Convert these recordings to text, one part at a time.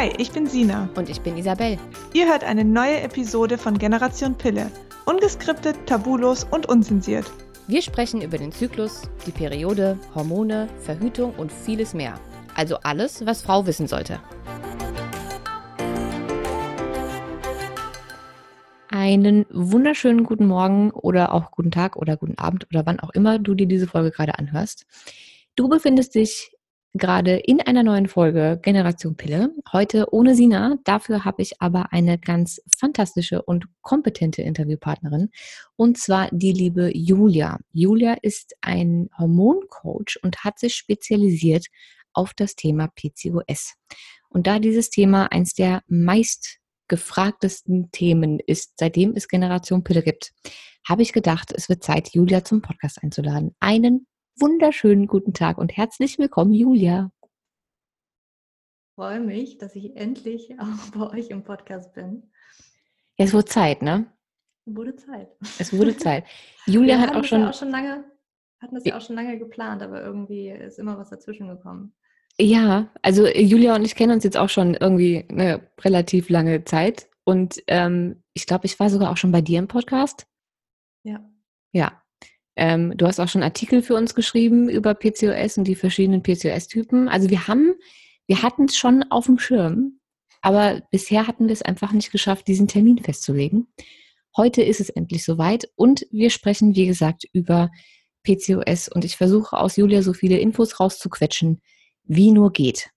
Hi, ich bin Sina. Und ich bin Isabel. Ihr hört eine neue Episode von Generation Pille. Ungeskriptet, tabulos und unzensiert. Wir sprechen über den Zyklus, die Periode, Hormone, Verhütung und vieles mehr. Also alles, was Frau wissen sollte. Einen wunderschönen guten Morgen oder auch guten Tag oder guten Abend oder wann auch immer du dir diese Folge gerade anhörst. Du befindest dich gerade in einer neuen Folge Generation Pille. Heute ohne Sina. Dafür habe ich aber eine ganz fantastische und kompetente Interviewpartnerin. Und zwar die liebe Julia. Julia ist ein Hormoncoach und hat sich spezialisiert auf das Thema PCOS. Und da dieses Thema eins der meist gefragtesten Themen ist, seitdem es Generation Pille gibt, habe ich gedacht, es wird Zeit, Julia zum Podcast einzuladen. Einen wunderschönen guten Tag und herzlich willkommen, Julia. Ich freue mich, dass ich endlich auch bei euch im Podcast bin. Ja, es wurde Zeit, ne? Es wurde Zeit. Es wurde Zeit. Julia hat auch schon, ja auch schon lange, hatten das ja auch schon lange geplant, aber irgendwie ist immer was dazwischen gekommen. Ja, also Julia und ich kennen uns jetzt auch schon irgendwie eine relativ lange Zeit. Und ähm, ich glaube, ich war sogar auch schon bei dir im Podcast. Ja. Ja, ähm, du hast auch schon Artikel für uns geschrieben über PCOS und die verschiedenen PCOS-Typen. Also wir haben, wir hatten es schon auf dem Schirm, aber bisher hatten wir es einfach nicht geschafft, diesen Termin festzulegen. Heute ist es endlich soweit und wir sprechen, wie gesagt, über PCOS und ich versuche aus Julia so viele Infos rauszuquetschen, wie nur geht.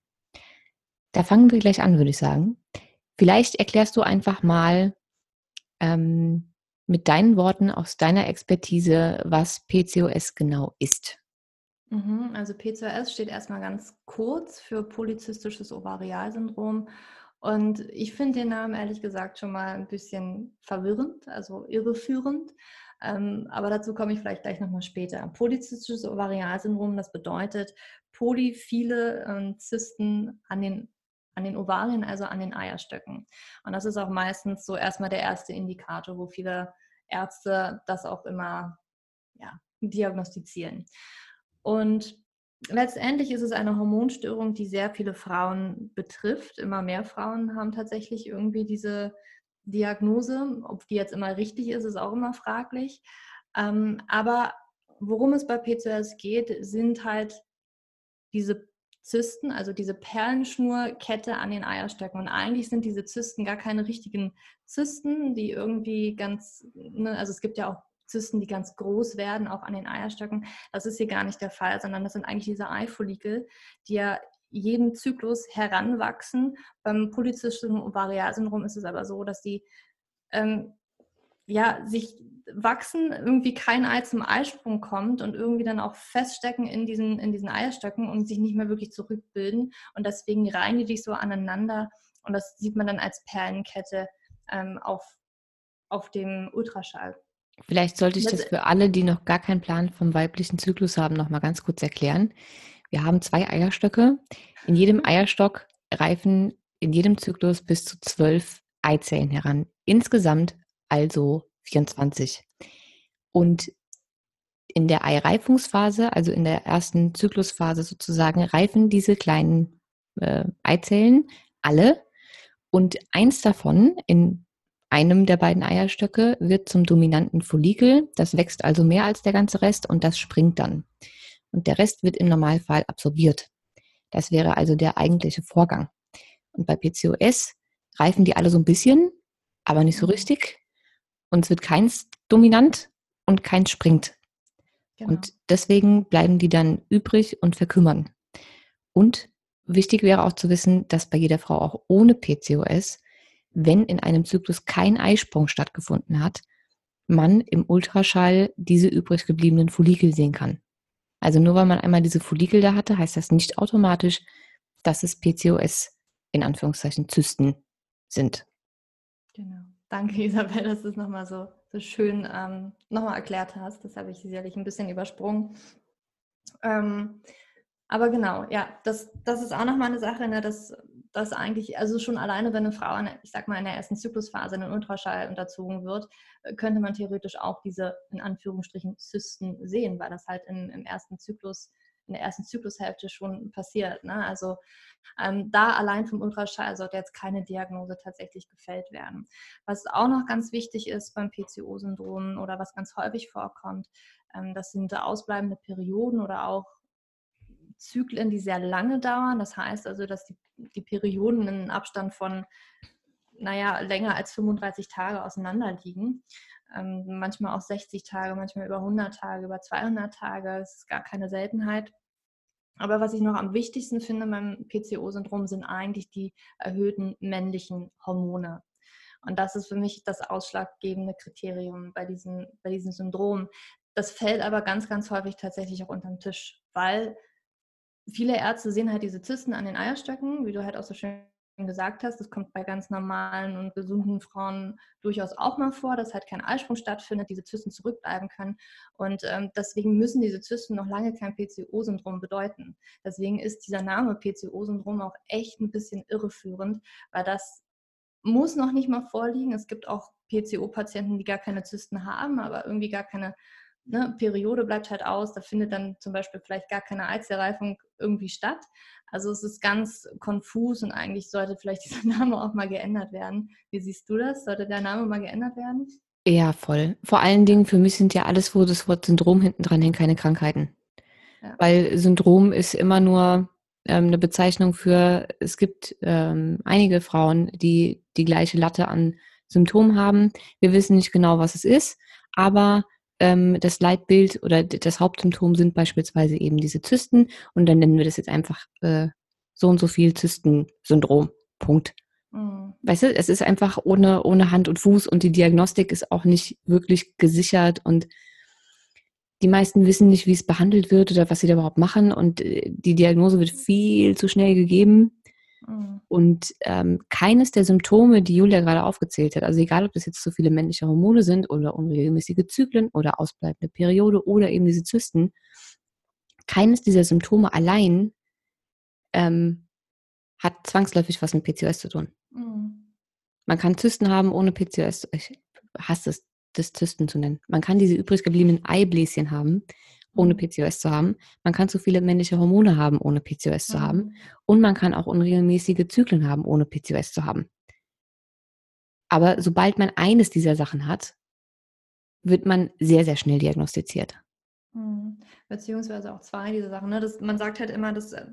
Da fangen wir gleich an, würde ich sagen. Vielleicht erklärst du einfach mal, ähm, mit deinen Worten, aus deiner Expertise, was PCOS genau ist. Mhm, also PCOS steht erstmal ganz kurz für polyzystisches Ovarialsyndrom. Und ich finde den Namen ehrlich gesagt schon mal ein bisschen verwirrend, also irreführend. Ähm, aber dazu komme ich vielleicht gleich nochmal später. Polyzystisches Ovarialsyndrom, das bedeutet poly viele ähm, Zysten an den an den Ovarien, also an den Eierstöcken. Und das ist auch meistens so erstmal der erste Indikator, wo viele Ärzte das auch immer ja, diagnostizieren. Und letztendlich ist es eine Hormonstörung, die sehr viele Frauen betrifft. Immer mehr Frauen haben tatsächlich irgendwie diese Diagnose. Ob die jetzt immer richtig ist, ist auch immer fraglich. Ähm, aber worum es bei PCOS geht, sind halt diese Zysten, also diese Perlenschnurkette an den Eierstöcken. Und eigentlich sind diese Zysten gar keine richtigen Zysten, die irgendwie ganz, ne, also es gibt ja auch Zysten, die ganz groß werden, auch an den Eierstöcken. Das ist hier gar nicht der Fall, sondern das sind eigentlich diese Eifollikel, die ja jeden Zyklus heranwachsen. Beim polyzystischen Ovarialsyndrom ist es aber so, dass die ähm, ja, sich wachsen, irgendwie kein Ei zum Eisprung kommt und irgendwie dann auch feststecken in diesen, in diesen Eierstöcken und sich nicht mehr wirklich zurückbilden. Und deswegen reihen die sich so aneinander. Und das sieht man dann als Perlenkette ähm, auf, auf dem Ultraschall. Vielleicht sollte ich das für alle, die noch gar keinen Plan vom weiblichen Zyklus haben, noch mal ganz kurz erklären. Wir haben zwei Eierstöcke. In jedem mhm. Eierstock reifen in jedem Zyklus bis zu zwölf Eizellen heran. Insgesamt also 24. Und in der Eireifungsphase, also in der ersten Zyklusphase sozusagen, reifen diese kleinen äh, Eizellen alle und eins davon in einem der beiden Eierstöcke wird zum dominanten Follikel. Das wächst also mehr als der ganze Rest und das springt dann. Und der Rest wird im Normalfall absorbiert. Das wäre also der eigentliche Vorgang. Und bei PCOS reifen die alle so ein bisschen, aber nicht so richtig. Und es wird keins dominant und keins springt. Genau. Und deswegen bleiben die dann übrig und verkümmern. Und wichtig wäre auch zu wissen, dass bei jeder Frau auch ohne PCOS, wenn in einem Zyklus kein Eisprung stattgefunden hat, man im Ultraschall diese übrig gebliebenen Follikel sehen kann. Also nur weil man einmal diese Follikel da hatte, heißt das nicht automatisch, dass es PCOS in Anführungszeichen Zysten sind. Danke, Isabel, dass du es nochmal so, so schön ähm, nochmal erklärt hast. Das habe ich sicherlich ein bisschen übersprungen. Ähm, aber genau, ja, das, das ist auch nochmal eine Sache, ne, dass das eigentlich, also schon alleine, wenn eine Frau, ich sag mal, in der ersten Zyklusphase in den Ultraschall unterzogen wird, äh, könnte man theoretisch auch diese, in Anführungsstrichen, Zysten sehen, weil das halt in, im ersten Zyklus in der ersten Zyklushälfte schon passiert. Ne? Also ähm, da allein vom Ultraschall sollte jetzt keine Diagnose tatsächlich gefällt werden. Was auch noch ganz wichtig ist beim PCO-Syndrom oder was ganz häufig vorkommt, ähm, das sind ausbleibende Perioden oder auch Zyklen, die sehr lange dauern. Das heißt also, dass die, die Perioden in einem Abstand von, naja, länger als 35 Tage auseinander liegen. Ähm, manchmal auch 60 Tage, manchmal über 100 Tage, über 200 Tage. Das ist gar keine Seltenheit. Aber was ich noch am wichtigsten finde beim PCO-Syndrom sind eigentlich die erhöhten männlichen Hormone. Und das ist für mich das ausschlaggebende Kriterium bei diesem, bei diesem Syndrom. Das fällt aber ganz, ganz häufig tatsächlich auch unter den Tisch, weil viele Ärzte sehen halt diese Zysten an den Eierstöcken, wie du halt auch so schön gesagt hast. Das kommt bei ganz normalen und gesunden Frauen durchaus auch mal vor, dass halt kein Eisprung stattfindet, diese Zysten zurückbleiben können. Und ähm, deswegen müssen diese Zysten noch lange kein PCO-Syndrom bedeuten. Deswegen ist dieser Name PCO-Syndrom auch echt ein bisschen irreführend, weil das muss noch nicht mal vorliegen. Es gibt auch PCO-Patienten, die gar keine Zysten haben, aber irgendwie gar keine ne, Periode bleibt halt aus, da findet dann zum Beispiel vielleicht gar keine Eizellreifung irgendwie statt. Also es ist ganz konfus und eigentlich sollte vielleicht dieser Name auch mal geändert werden. Wie siehst du das? Sollte der Name mal geändert werden? Ja, voll. Vor allen Dingen für mich sind ja alles, wo das Wort Syndrom hinten dran hängt, keine Krankheiten. Ja. Weil Syndrom ist immer nur ähm, eine Bezeichnung für, es gibt ähm, einige Frauen, die die gleiche Latte an Symptomen haben. Wir wissen nicht genau, was es ist, aber ähm, das Leitbild oder das Hauptsymptom sind beispielsweise eben diese Zysten und dann nennen wir das jetzt einfach äh, so und so viel Zystensyndrom. Punkt. Mhm. Weißt du, es ist einfach ohne, ohne Hand und Fuß und die Diagnostik ist auch nicht wirklich gesichert und die meisten wissen nicht, wie es behandelt wird oder was sie da überhaupt machen und äh, die Diagnose wird viel zu schnell gegeben. Mhm. Und ähm, keines der Symptome, die Julia gerade aufgezählt hat, also egal, ob das jetzt zu viele männliche Hormone sind oder unregelmäßige Zyklen oder ausbleibende Periode oder eben diese Zysten, keines dieser Symptome allein ähm, hat zwangsläufig was mit PCOS zu tun. Mhm. Man kann Zysten haben ohne PCOS. Ich hasse es, das Zysten zu nennen. Man kann diese übrig gebliebenen Eibläschen haben ohne. PCOS zu haben. Man kann zu viele männliche Hormone haben, ohne PCOS zu haben. Mhm. Und man kann auch unregelmäßige Zyklen haben, ohne PCOS zu haben. Aber sobald man eines dieser Sachen hat, wird man sehr, sehr schnell diagnostiziert. Mhm. Beziehungsweise auch zwei dieser Sachen. Ne? Das, man sagt halt immer, dass äh,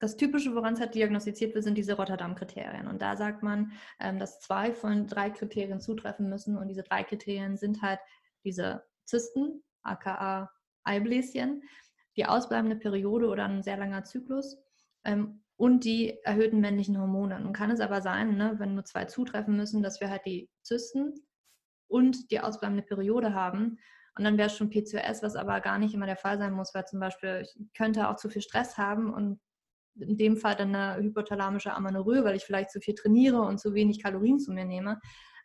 das Typische, woran es halt diagnostiziert wird, sind diese Rotterdam-Kriterien. Und da sagt man, ähm, dass zwei von drei Kriterien zutreffen müssen. Und diese drei Kriterien sind halt diese Zysten, aka Eibläschen, die ausbleibende Periode oder ein sehr langer Zyklus ähm, und die erhöhten männlichen Hormone. Nun kann es aber sein, ne, wenn nur zwei zutreffen müssen, dass wir halt die Zysten und die ausbleibende Periode haben. Und dann wäre es schon PCOS, was aber gar nicht immer der Fall sein muss, weil zum Beispiel ich könnte auch zu viel Stress haben und in dem Fall dann eine hypothalamische Amenorrhoe, weil ich vielleicht zu viel trainiere und zu wenig Kalorien zu mir nehme.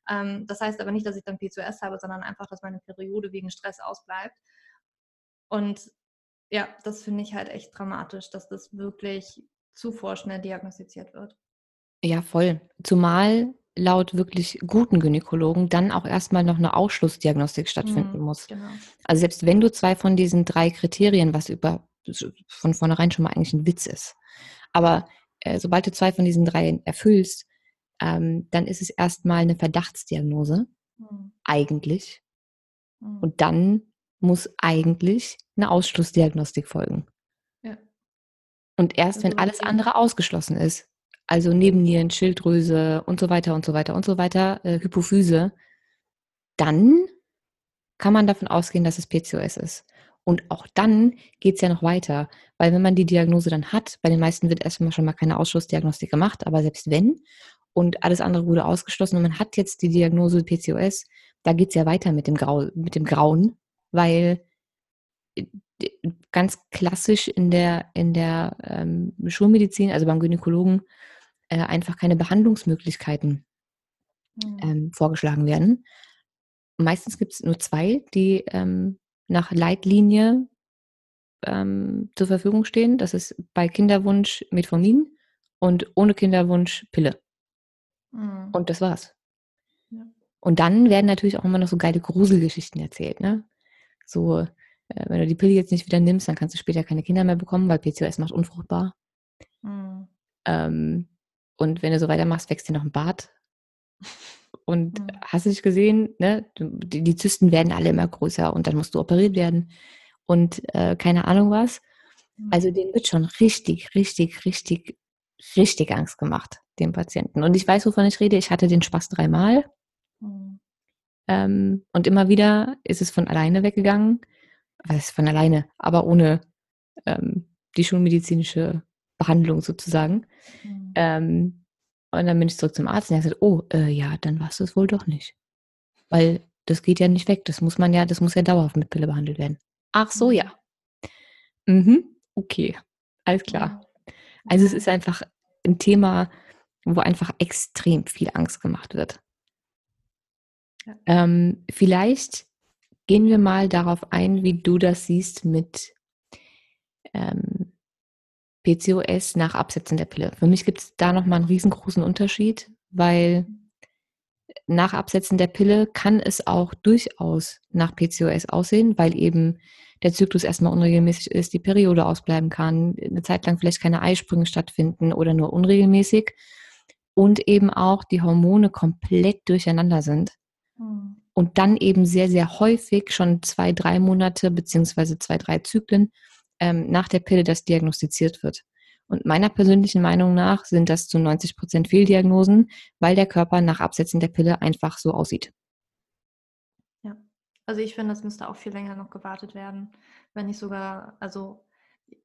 Ähm, das heißt aber nicht, dass ich dann PCOS habe, sondern einfach, dass meine Periode wegen Stress ausbleibt. Und ja, das finde ich halt echt dramatisch, dass das wirklich zu vorschnell diagnostiziert wird. Ja, voll. Zumal laut wirklich guten Gynäkologen dann auch erstmal noch eine Ausschlussdiagnostik stattfinden mhm, muss. Genau. Also selbst wenn du zwei von diesen drei Kriterien, was über von vornherein schon mal eigentlich ein Witz ist, aber äh, sobald du zwei von diesen drei erfüllst, ähm, dann ist es erstmal eine Verdachtsdiagnose, mhm. eigentlich. Mhm. Und dann muss eigentlich eine Ausschlussdiagnostik folgen. Ja. Und erst also, wenn alles andere ausgeschlossen ist, also Nebennieren, Schilddrüse und so weiter und so weiter und so weiter, äh, Hypophyse, dann kann man davon ausgehen, dass es PCOS ist. Und auch dann geht es ja noch weiter, weil wenn man die Diagnose dann hat, bei den meisten wird erstmal schon mal keine Ausschlussdiagnostik gemacht, aber selbst wenn und alles andere wurde ausgeschlossen und man hat jetzt die Diagnose PCOS, da geht es ja weiter mit dem, Grau, mit dem Grauen, weil äh, ganz klassisch in der, in der ähm, Schulmedizin, also beim Gynäkologen, äh, einfach keine Behandlungsmöglichkeiten mhm. ähm, vorgeschlagen werden. Meistens gibt es nur zwei, die ähm, nach Leitlinie ähm, zur Verfügung stehen. Das ist bei Kinderwunsch Metformin und ohne Kinderwunsch Pille. Mhm. Und das war's. Ja. Und dann werden natürlich auch immer noch so geile Gruselgeschichten erzählt. Ne? So äh, wenn du die Pille jetzt nicht wieder nimmst, dann kannst du später keine Kinder mehr bekommen, weil PCOS macht unfruchtbar. Mhm. Ähm, und wenn du so weitermachst, wächst dir noch ein Bart. Und mhm. hast du nicht gesehen, ne? Die, die, Zysten werden alle immer größer und dann musst du operiert werden und äh, keine Ahnung was. Mhm. Also denen wird schon richtig, richtig, richtig, richtig Angst gemacht, dem Patienten. Und ich weiß, wovon ich rede. Ich hatte den Spaß dreimal. Mhm. Ähm, und immer wieder ist es von alleine weggegangen. Was ist von alleine, aber ohne ähm, die schulmedizinische Behandlung sozusagen. Mhm. Ähm, und dann bin ich zurück zum Arzt und er hat gesagt, oh, äh, ja, dann war es das wohl doch nicht. Weil das geht ja nicht weg. Das muss man ja, das muss ja dauerhaft mit Pille behandelt werden. Ach so, ja. Mhm, okay, alles klar. Also es ist einfach ein Thema, wo einfach extrem viel Angst gemacht wird. Ähm, vielleicht gehen wir mal darauf ein, wie du das siehst mit ähm, PCOS nach Absetzen der Pille. Für mich gibt es da nochmal einen riesengroßen Unterschied, weil nach Absetzen der Pille kann es auch durchaus nach PCOS aussehen, weil eben der Zyklus erstmal unregelmäßig ist, die Periode ausbleiben kann, eine Zeit lang vielleicht keine Eisprünge stattfinden oder nur unregelmäßig und eben auch die Hormone komplett durcheinander sind. Mhm. Und dann eben sehr, sehr häufig schon zwei, drei Monate beziehungsweise zwei, drei Zyklen ähm, nach der Pille das diagnostiziert wird. Und meiner persönlichen Meinung nach sind das zu 90 Prozent Fehldiagnosen, weil der Körper nach Absetzen der Pille einfach so aussieht. Ja, also ich finde, es müsste auch viel länger noch gewartet werden, wenn nicht sogar, also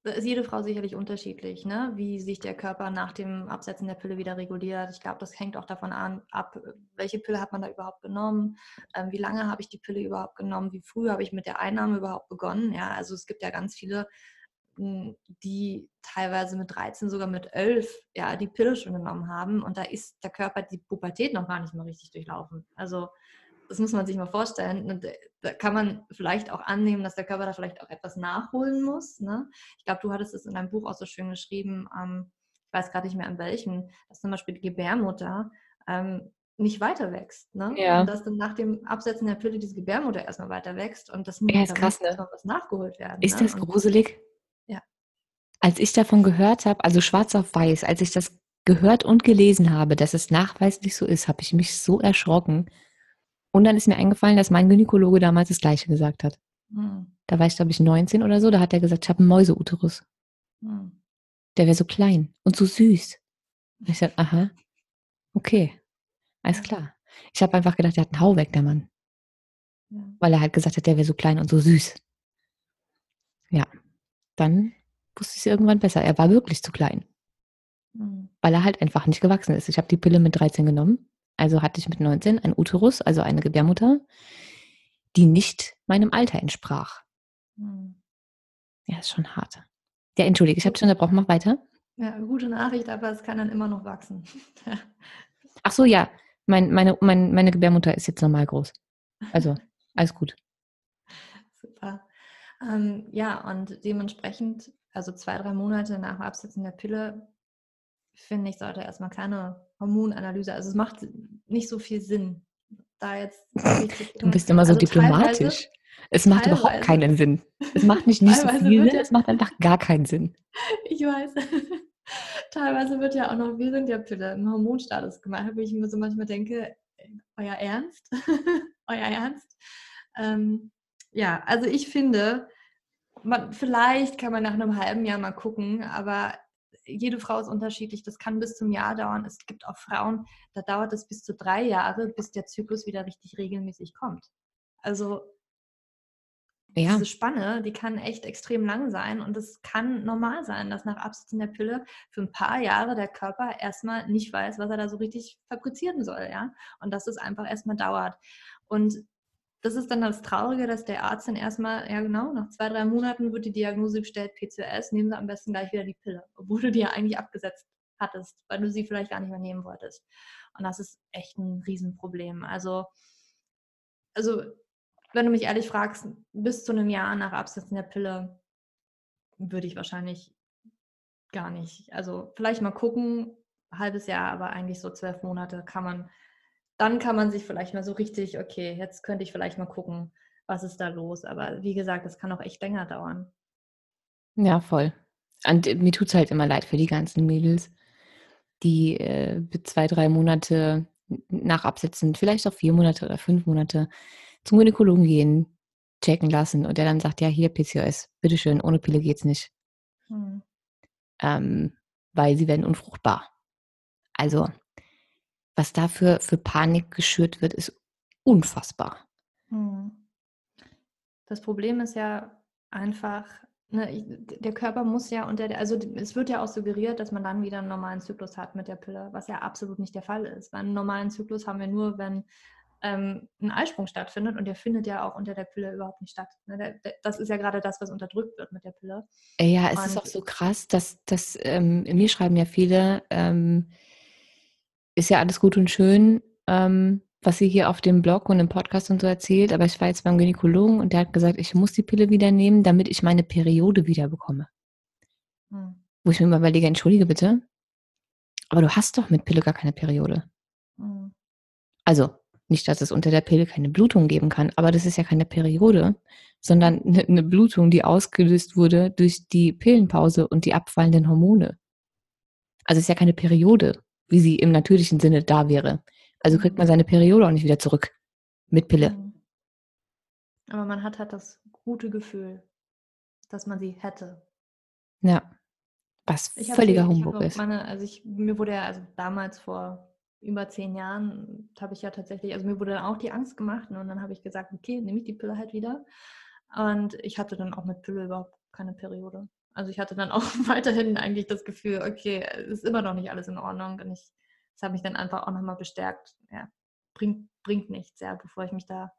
ist jede Frau sicherlich unterschiedlich, ne? wie sich der Körper nach dem Absetzen der Pille wieder reguliert. Ich glaube, das hängt auch davon an, ab, welche Pille hat man da überhaupt genommen, ähm, wie lange habe ich die Pille überhaupt genommen, wie früh habe ich mit der Einnahme überhaupt begonnen. Ja, also es gibt ja ganz viele, hm, die teilweise mit 13, sogar mit 11 ja, die Pille schon genommen haben und da ist der Körper die Pubertät noch gar nicht mehr richtig durchlaufen. Also das muss man sich mal vorstellen. Und äh, da kann man vielleicht auch annehmen, dass der Körper da vielleicht auch etwas nachholen muss. Ne? Ich glaube, du hattest es in deinem Buch auch so schön geschrieben, ähm, ich weiß gerade nicht mehr an welchem, dass zum Beispiel die Gebärmutter ähm, nicht weiter wächst. Ne? Ja. Und dass dann nach dem Absetzen der Pille diese Gebärmutter erstmal weiter wächst und das muss ja, ist krass, ne? noch was nachgeholt werden. Ist ne? das gruselig? ja. Als ich davon gehört habe, also schwarz auf weiß, als ich das gehört und gelesen habe, dass es nachweislich so ist, habe ich mich so erschrocken. Und dann ist mir eingefallen, dass mein Gynäkologe damals das Gleiche gesagt hat. Mhm. Da war ich, glaube ich, 19 oder so. Da hat er gesagt, ich habe einen Mäuseuterus. Mhm. Der wäre so klein und so süß. Und ich sagte, aha, okay, alles klar. Ich habe einfach gedacht, der hat einen Hau weg, der Mann. Ja. Weil er halt gesagt hat, der wäre so klein und so süß. Ja, dann wusste ich es irgendwann besser. Er war wirklich zu klein. Mhm. Weil er halt einfach nicht gewachsen ist. Ich habe die Pille mit 13 genommen also hatte ich mit 19 ein Uterus, also eine Gebärmutter, die nicht meinem Alter entsprach. Hm. Ja, ist schon hart. Ja, entschuldige, ich habe schon unterbrochen, mach weiter. Ja, gute Nachricht, aber es kann dann immer noch wachsen. Ach so, ja, mein, meine, mein, meine Gebärmutter ist jetzt normal groß. Also, alles gut. Super. Ähm, ja, und dementsprechend, also zwei, drei Monate nach Absetzen der Pille, finde ich, sollte erstmal keine Hormonanalyse. Also es macht nicht so viel Sinn, da jetzt. Du bist immer so also diplomatisch. Es macht teilweise. überhaupt keinen Sinn. Es macht nicht, nicht so viel Sinn, es macht einfach gar keinen Sinn. Ich weiß. teilweise wird ja auch noch während der Pille im Hormonstatus gemacht, wo ich mir so manchmal denke, euer Ernst? euer Ernst? Ähm, ja, also ich finde, man, vielleicht kann man nach einem halben Jahr mal gucken, aber jede Frau ist unterschiedlich. Das kann bis zum Jahr dauern. Es gibt auch Frauen, da dauert es bis zu drei Jahre, bis der Zyklus wieder richtig regelmäßig kommt. Also ja. diese Spanne, die kann echt extrem lang sein und es kann normal sein, dass nach Absetzen der Pille für ein paar Jahre der Körper erstmal nicht weiß, was er da so richtig fabrizieren soll, ja, und dass es einfach erstmal dauert. Und das ist dann das Traurige, dass der Arzt dann erstmal, ja genau, nach zwei, drei Monaten wird die Diagnose gestellt, PCOS, nehmen Sie am besten gleich wieder die Pille, obwohl du die ja eigentlich abgesetzt hattest, weil du sie vielleicht gar nicht mehr nehmen wolltest. Und das ist echt ein Riesenproblem. Also, also wenn du mich ehrlich fragst, bis zu einem Jahr nach Absetzen der Pille würde ich wahrscheinlich gar nicht. Also vielleicht mal gucken, halbes Jahr, aber eigentlich so zwölf Monate kann man dann kann man sich vielleicht mal so richtig, okay, jetzt könnte ich vielleicht mal gucken, was ist da los. Aber wie gesagt, das kann auch echt länger dauern. Ja, voll. Und mir tut es halt immer leid für die ganzen Mädels, die äh, zwei, drei Monate nach Absetzen, vielleicht auch vier Monate oder fünf Monate zum Gynäkologen gehen, checken lassen und der dann sagt, ja, hier PCOS, bitteschön, ohne Pille geht's nicht. Hm. Ähm, weil sie werden unfruchtbar. Also, was da für, für Panik geschürt wird, ist unfassbar. Hm. Das Problem ist ja einfach, ne, der Körper muss ja unter der, also es wird ja auch suggeriert, dass man dann wieder einen normalen Zyklus hat mit der Pille, was ja absolut nicht der Fall ist. Weil einen normalen Zyklus haben wir nur, wenn ähm, ein Eisprung stattfindet und der findet ja auch unter der Pille überhaupt nicht statt. Ne? Das ist ja gerade das, was unterdrückt wird mit der Pille. Ja, es und ist auch so krass, dass, dass ähm, mir schreiben ja viele, ähm, ist ja alles gut und schön, ähm, was sie hier auf dem Blog und im Podcast und so erzählt, aber ich war jetzt beim Gynäkologen und der hat gesagt, ich muss die Pille wieder nehmen, damit ich meine Periode wieder bekomme. Hm. Wo ich mir immer überlege, entschuldige bitte, aber du hast doch mit Pille gar keine Periode. Hm. Also, nicht, dass es unter der Pille keine Blutung geben kann, aber das ist ja keine Periode, sondern eine, eine Blutung, die ausgelöst wurde durch die Pillenpause und die abfallenden Hormone. Also es ist ja keine Periode, wie sie im natürlichen Sinne da wäre. Also kriegt man seine Periode auch nicht wieder zurück mit Pille. Mhm. Aber man hat halt das gute Gefühl, dass man sie hätte. Ja. Was völliger Humbug ist. Meine, also ich, mir wurde ja, also damals vor über zehn Jahren habe ich ja tatsächlich, also mir wurde dann auch die Angst gemacht und dann habe ich gesagt, okay, nehme ich die Pille halt wieder. Und ich hatte dann auch mit Pille überhaupt keine Periode. Also ich hatte dann auch weiterhin eigentlich das Gefühl, okay, es ist immer noch nicht alles in Ordnung. Und ich, das hat mich dann einfach auch nochmal bestärkt. Ja, bringt, bringt nichts, ja, bevor ich mich da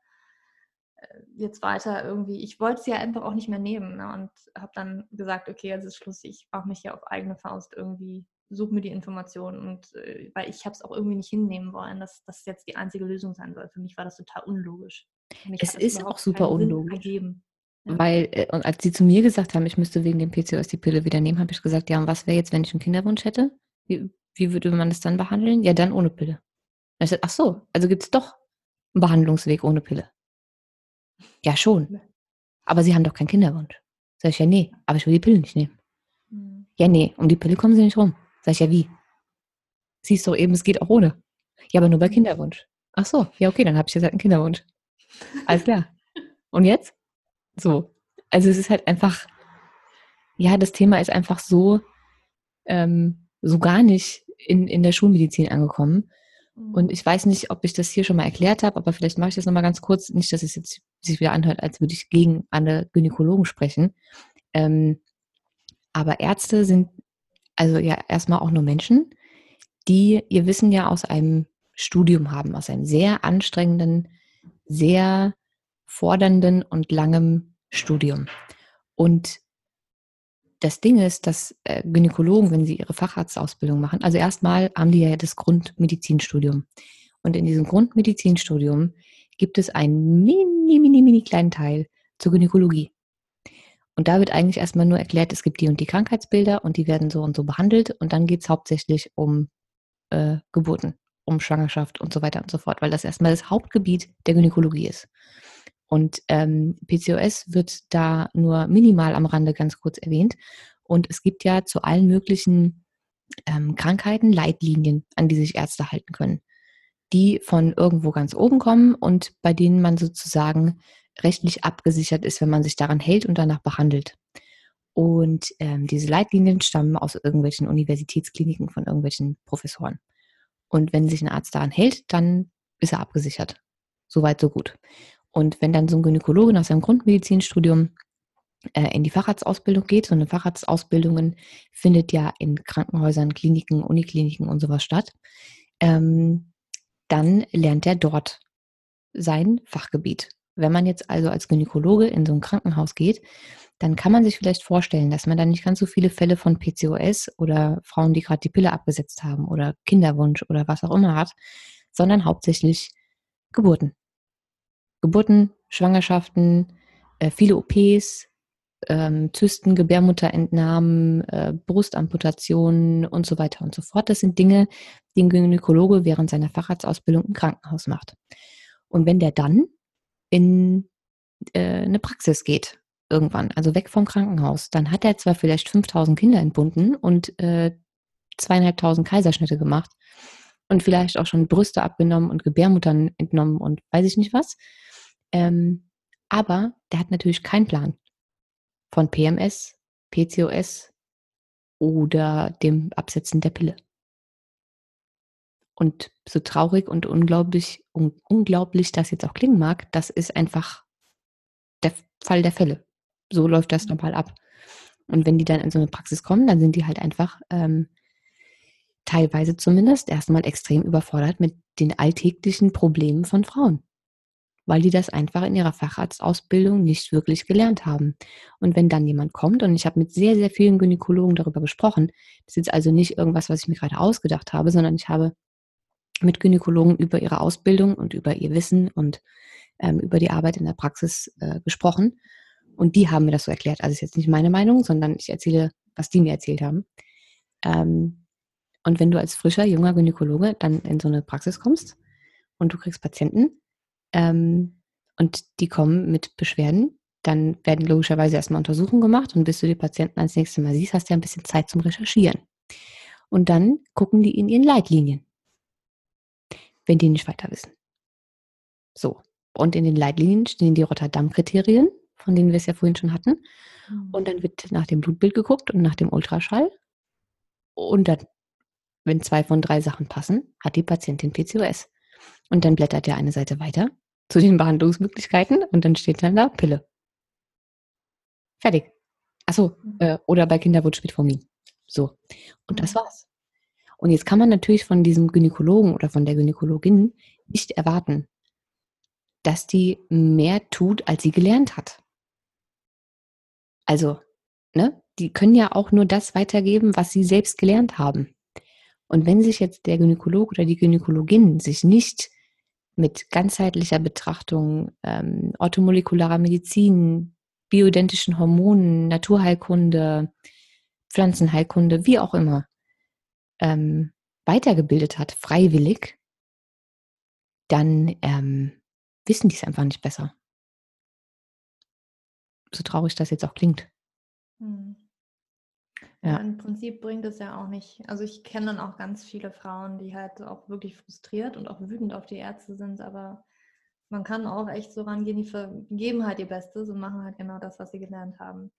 äh, jetzt weiter irgendwie, ich wollte es ja einfach auch nicht mehr nehmen ne, und habe dann gesagt, okay, jetzt ist Schluss, ich mache mich ja auf eigene Faust irgendwie suche mir die Informationen und äh, weil ich habe es auch irgendwie nicht hinnehmen wollen, dass das jetzt die einzige Lösung sein soll. Für mich war das total unlogisch. Es ist auch super unlogisch. Ja. Weil, äh, und als sie zu mir gesagt haben, ich müsste wegen dem PCOS die Pille wieder nehmen, habe ich gesagt, ja, und was wäre jetzt, wenn ich einen Kinderwunsch hätte? Wie, wie würde man das dann behandeln? Ja, dann ohne Pille. Und ich sagte, ach so, also gibt es doch einen Behandlungsweg ohne Pille. Ja, schon. Aber sie haben doch keinen Kinderwunsch. Sag ich, ja, nee, aber ich will die Pille nicht nehmen. Hm. Ja, nee, um die Pille kommen sie nicht rum. Sag ich, ja, wie? Siehst du eben, es geht auch ohne. Ja, aber nur bei Kinderwunsch. Ach so, ja, okay, dann habe ich jetzt halt einen Kinderwunsch. Alles klar. Und jetzt? So. Also es ist halt einfach, ja, das Thema ist einfach so, ähm, so gar nicht in, in der Schulmedizin angekommen. Mhm. Und ich weiß nicht, ob ich das hier schon mal erklärt habe, aber vielleicht mache ich das nochmal ganz kurz. Nicht, dass es jetzt sich wieder anhört, als würde ich gegen alle Gynäkologen sprechen. Ähm, aber Ärzte sind also ja erstmal auch nur Menschen, die ihr Wissen ja aus einem Studium haben, aus einem sehr anstrengenden, sehr fordernden und langem Studium. Und das Ding ist, dass äh, Gynäkologen, wenn sie ihre Facharztausbildung machen, also erstmal haben die ja das Grundmedizinstudium. Und in diesem Grundmedizinstudium gibt es einen mini, mini, mini kleinen Teil zur Gynäkologie. Und da wird eigentlich erstmal nur erklärt, es gibt die und die Krankheitsbilder und die werden so und so behandelt. Und dann geht es hauptsächlich um äh, Geburten, um Schwangerschaft und so weiter und so fort, weil das erstmal das Hauptgebiet der Gynäkologie ist. Und ähm, PCOS wird da nur minimal am Rande ganz kurz erwähnt. Und es gibt ja zu allen möglichen ähm, Krankheiten Leitlinien, an die sich Ärzte halten können, die von irgendwo ganz oben kommen und bei denen man sozusagen rechtlich abgesichert ist, wenn man sich daran hält und danach behandelt. Und ähm, diese Leitlinien stammen aus irgendwelchen Universitätskliniken von irgendwelchen Professoren. Und wenn sich ein Arzt daran hält, dann ist er abgesichert. Soweit, so gut. Und wenn dann so ein Gynäkologe nach seinem Grundmedizinstudium äh, in die Facharztausbildung geht, so eine Facharztausbildung findet ja in Krankenhäusern, Kliniken, Unikliniken und sowas statt, ähm, dann lernt er dort sein Fachgebiet. Wenn man jetzt also als Gynäkologe in so ein Krankenhaus geht, dann kann man sich vielleicht vorstellen, dass man dann nicht ganz so viele Fälle von PCOS oder Frauen, die gerade die Pille abgesetzt haben oder Kinderwunsch oder was auch immer hat, sondern hauptsächlich Geburten. Geburten, Schwangerschaften, äh, viele OPs, ähm, Zysten, Gebärmutterentnahmen, äh, Brustamputationen und so weiter und so fort. Das sind Dinge, die ein Gynäkologe während seiner Facharztausbildung im Krankenhaus macht. Und wenn der dann in äh, eine Praxis geht irgendwann, also weg vom Krankenhaus, dann hat er zwar vielleicht 5000 Kinder entbunden und äh, zweieinhalbtausend Kaiserschnitte gemacht und vielleicht auch schon Brüste abgenommen und Gebärmuttern entnommen und weiß ich nicht was. Ähm, aber der hat natürlich keinen Plan von PMS, PCOS oder dem Absetzen der Pille. Und so traurig und unglaublich, un unglaublich das jetzt auch klingen mag, das ist einfach der Fall der Fälle. So läuft das normal ab. Und wenn die dann in so eine Praxis kommen, dann sind die halt einfach ähm, teilweise zumindest erstmal extrem überfordert mit den alltäglichen Problemen von Frauen weil die das einfach in ihrer Facharztausbildung nicht wirklich gelernt haben. Und wenn dann jemand kommt, und ich habe mit sehr, sehr vielen Gynäkologen darüber gesprochen, das ist jetzt also nicht irgendwas, was ich mir gerade ausgedacht habe, sondern ich habe mit Gynäkologen über ihre Ausbildung und über ihr Wissen und ähm, über die Arbeit in der Praxis äh, gesprochen. Und die haben mir das so erklärt. Also ist jetzt nicht meine Meinung, sondern ich erzähle, was die mir erzählt haben. Ähm, und wenn du als frischer, junger Gynäkologe dann in so eine Praxis kommst und du kriegst Patienten, ähm, und die kommen mit Beschwerden. Dann werden logischerweise erstmal Untersuchungen gemacht und bis du die Patienten als nächstes Mal siehst, hast du ja ein bisschen Zeit zum Recherchieren. Und dann gucken die in ihren Leitlinien, wenn die nicht weiter wissen. So. Und in den Leitlinien stehen die Rotterdam-Kriterien, von denen wir es ja vorhin schon hatten. Mhm. Und dann wird nach dem Blutbild geguckt und nach dem Ultraschall. Und dann, wenn zwei von drei Sachen passen, hat die Patientin PCOS. Und dann blättert er eine Seite weiter zu den Behandlungsmöglichkeiten und dann steht dann da Pille. Fertig. Achso, mhm. äh, oder bei Kinderwunsch Metformin. So. Und das mhm. war's. Und jetzt kann man natürlich von diesem Gynäkologen oder von der Gynäkologin nicht erwarten, dass die mehr tut, als sie gelernt hat. Also, ne, die können ja auch nur das weitergeben, was sie selbst gelernt haben. Und wenn sich jetzt der Gynäkolog oder die Gynäkologin sich nicht mit ganzheitlicher Betrachtung, ähm, orthomolekularer Medizin, bioidentischen Hormonen, Naturheilkunde, Pflanzenheilkunde, wie auch immer, ähm, weitergebildet hat, freiwillig, dann ähm, wissen die es einfach nicht besser. So traurig das jetzt auch klingt. Ja. Im Prinzip bringt es ja auch nicht. Also ich kenne dann auch ganz viele Frauen, die halt auch wirklich frustriert und auch wütend auf die Ärzte sind, aber man kann auch echt so rangehen, die geben halt ihr Bestes und machen halt genau das, was sie gelernt haben.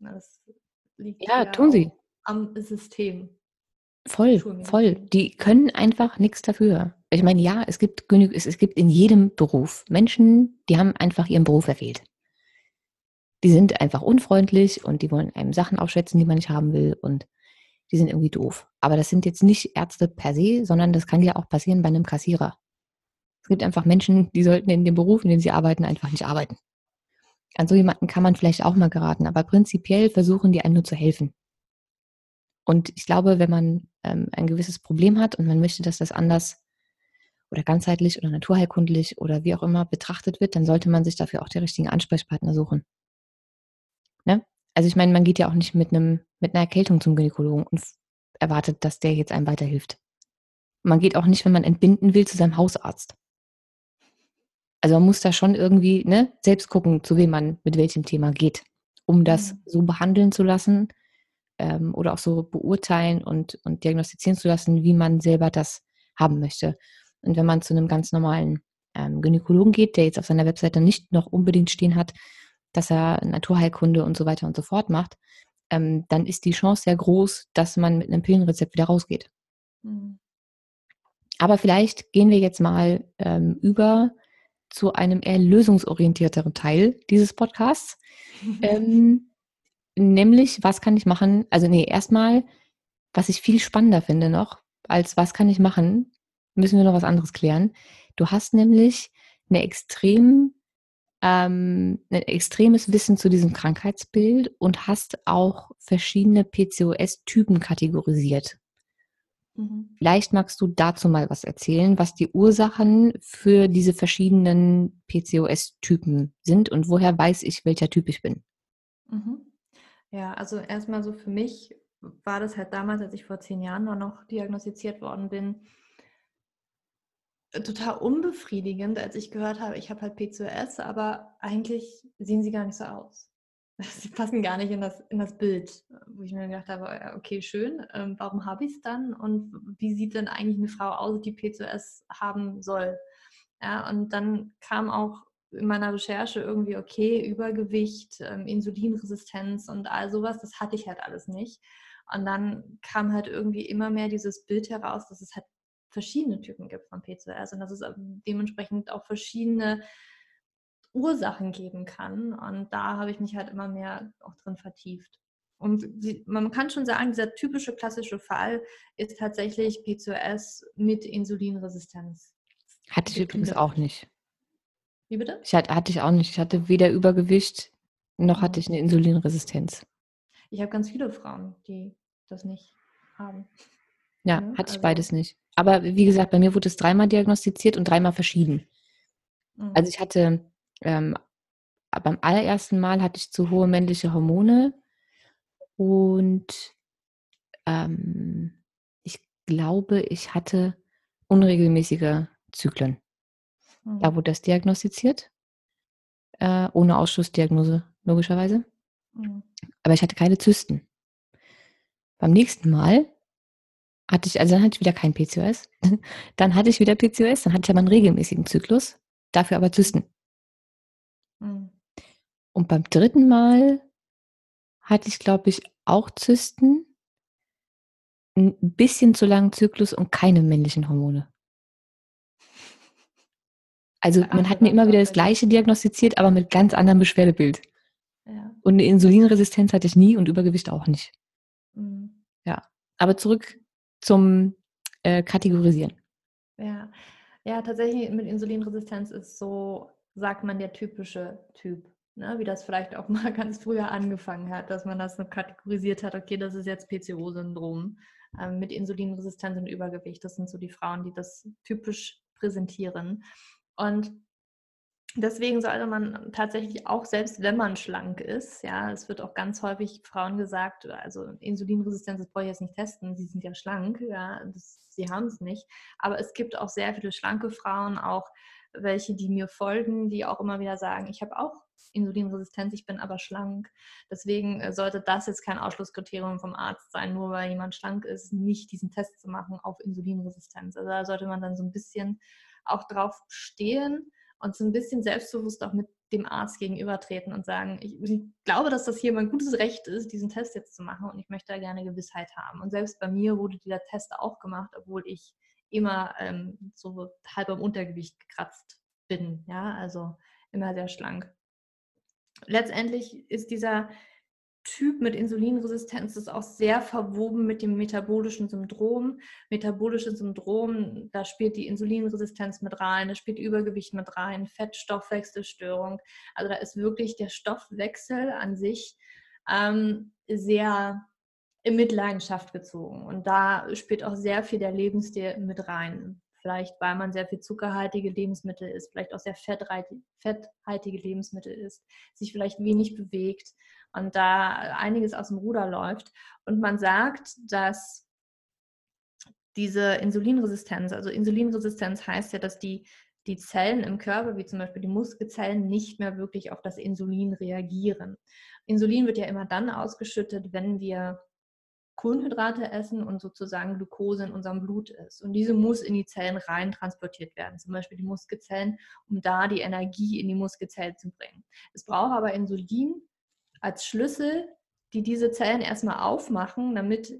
Das liegt ja, tun sie. am System. Voll, voll. Die können einfach nichts dafür. Ich meine, ja, es gibt es, es gibt in jedem Beruf Menschen, die haben einfach ihren Beruf erwählt die sind einfach unfreundlich und die wollen einem Sachen aufschätzen, die man nicht haben will und die sind irgendwie doof. Aber das sind jetzt nicht Ärzte per se, sondern das kann ja auch passieren bei einem Kassierer. Es gibt einfach Menschen, die sollten in dem Beruf, in dem sie arbeiten, einfach nicht arbeiten. An so jemanden kann man vielleicht auch mal geraten, aber prinzipiell versuchen die einem nur zu helfen. Und ich glaube, wenn man ähm, ein gewisses Problem hat und man möchte, dass das anders oder ganzheitlich oder naturheilkundlich oder wie auch immer betrachtet wird, dann sollte man sich dafür auch die richtigen Ansprechpartner suchen. Ne? Also ich meine, man geht ja auch nicht mit einem mit einer Erkältung zum Gynäkologen und erwartet, dass der jetzt einem weiterhilft. Man geht auch nicht, wenn man entbinden will, zu seinem Hausarzt. Also man muss da schon irgendwie ne, selbst gucken, zu wem man mit welchem Thema geht, um das mhm. so behandeln zu lassen ähm, oder auch so beurteilen und, und diagnostizieren zu lassen, wie man selber das haben möchte. Und wenn man zu einem ganz normalen ähm, Gynäkologen geht, der jetzt auf seiner Webseite nicht noch unbedingt stehen hat, dass er Naturheilkunde und so weiter und so fort macht, ähm, dann ist die Chance sehr groß, dass man mit einem Pillenrezept wieder rausgeht. Mhm. Aber vielleicht gehen wir jetzt mal ähm, über zu einem eher lösungsorientierteren Teil dieses Podcasts. ähm, nämlich, was kann ich machen? Also, nee, erstmal, was ich viel spannender finde noch, als was kann ich machen, müssen wir noch was anderes klären. Du hast nämlich eine extrem ähm, ein extremes Wissen zu diesem Krankheitsbild und hast auch verschiedene PCOS-Typen kategorisiert. Mhm. Vielleicht magst du dazu mal was erzählen, was die Ursachen für diese verschiedenen PCOS-Typen sind und woher weiß ich, welcher Typ ich bin. Mhm. Ja, also erstmal so für mich war das halt damals, als ich vor zehn Jahren noch diagnostiziert worden bin, total unbefriedigend, als ich gehört habe, ich habe halt PCOS, aber eigentlich sehen sie gar nicht so aus. Sie passen gar nicht in das, in das Bild, wo ich mir gedacht habe, okay, schön, ähm, warum habe ich es dann und wie sieht denn eigentlich eine Frau aus, die PCOS haben soll? Ja, und dann kam auch in meiner Recherche irgendwie, okay, Übergewicht, ähm, Insulinresistenz und all sowas, das hatte ich halt alles nicht. Und dann kam halt irgendwie immer mehr dieses Bild heraus, dass es halt verschiedene Typen gibt von PCOS und dass es ähm, dementsprechend auch verschiedene Ursachen geben kann. Und da habe ich mich halt immer mehr auch drin vertieft. Und man kann schon sagen, dieser typische klassische Fall ist tatsächlich PCOS mit Insulinresistenz. Hatte ich übrigens auch nicht. Wie bitte? Ich hatte, hatte ich auch nicht. Ich hatte weder Übergewicht noch hatte ich eine Insulinresistenz. Ich habe ganz viele Frauen, die das nicht haben. Ja, ja hatte also. ich beides nicht. Aber wie gesagt, bei mir wurde es dreimal diagnostiziert und dreimal verschieden. Mhm. Also ich hatte ähm, beim allerersten Mal hatte ich zu hohe männliche Hormone und ähm, ich glaube, ich hatte unregelmäßige Zyklen. Mhm. Da wurde das diagnostiziert, äh, ohne Ausschussdiagnose, logischerweise. Mhm. Aber ich hatte keine Zysten. Beim nächsten Mal hatte ich, also dann hatte ich wieder kein PCOS. dann hatte ich wieder PCOS, dann hatte ich aber einen regelmäßigen Zyklus, dafür aber Zysten. Mhm. Und beim dritten Mal hatte ich, glaube ich, auch Zysten, ein bisschen zu langen Zyklus und keine männlichen Hormone. Also man hat mir immer wieder das Gleiche diagnostiziert, aber mit ganz anderem Beschwerdebild. Ja. Und eine Insulinresistenz hatte ich nie und Übergewicht auch nicht. Mhm. Ja, aber zurück zum äh, Kategorisieren. Ja. ja, tatsächlich mit Insulinresistenz ist so, sagt man, der typische Typ. Ne? Wie das vielleicht auch mal ganz früher angefangen hat, dass man das so kategorisiert hat, okay, das ist jetzt PCO-Syndrom ähm, mit Insulinresistenz und Übergewicht. Das sind so die Frauen, die das typisch präsentieren. Und deswegen sollte man tatsächlich auch, selbst wenn man schlank ist, ja, es wird auch ganz häufig Frauen gesagt, also Insulinresistenz, das brauche ich jetzt nicht testen, sie sind ja schlank, ja, das, sie haben es nicht. Aber es gibt auch sehr viele schlanke Frauen, auch welche, die mir folgen, die auch immer wieder sagen, ich habe auch Insulinresistenz, ich bin aber schlank. Deswegen äh, sollte das jetzt kein Ausschlusskriterium vom Arzt sein, nur weil jemand schlank ist, nicht diesen Test zu machen auf Insulinresistenz. Also da sollte man dann so ein bisschen auch drauf stehen und so ein bisschen selbstbewusst auch mit dem Arzt gegenübertreten und sagen, ich, glaube, dass das hier mein gutes Recht ist, diesen Test jetzt zu machen und ich möchte da gerne Gewissheit haben. Und selbst bei mir wurde dieser Test auch gemacht, obwohl ich immer ähm, so halb am Untergewicht gekratzt bin, ja, also immer sehr schlank. Letztendlich ist dieser Typ mit Insulinresistenz ist auch sehr verwoben mit dem metabolischen Syndrom. Metabolisches Syndrom, da spielt die Insulinresistenz mit rein, da spielt Übergewicht mit rein, Fettstoffwechselstörung. Also da ist wirklich der Stoffwechsel an sich ähm, sehr in Mitleidenschaft gezogen. Und da spielt auch sehr viel der Lebensstil mit rein. Vielleicht, weil man sehr viel zuckerhaltige Lebensmittel isst, vielleicht auch sehr fetthaltige Lebensmittel isst, sich vielleicht wenig bewegt und da einiges aus dem Ruder läuft. Und man sagt, dass diese Insulinresistenz, also Insulinresistenz heißt ja, dass die, die Zellen im Körper, wie zum Beispiel die Muskelzellen, nicht mehr wirklich auf das Insulin reagieren. Insulin wird ja immer dann ausgeschüttet, wenn wir Kohlenhydrate essen und sozusagen Glucose in unserem Blut ist. Und diese muss in die Zellen rein transportiert werden, zum Beispiel die Muskelzellen, um da die Energie in die Muskelzellen zu bringen. Es braucht aber Insulin, als Schlüssel, die diese Zellen erstmal aufmachen, damit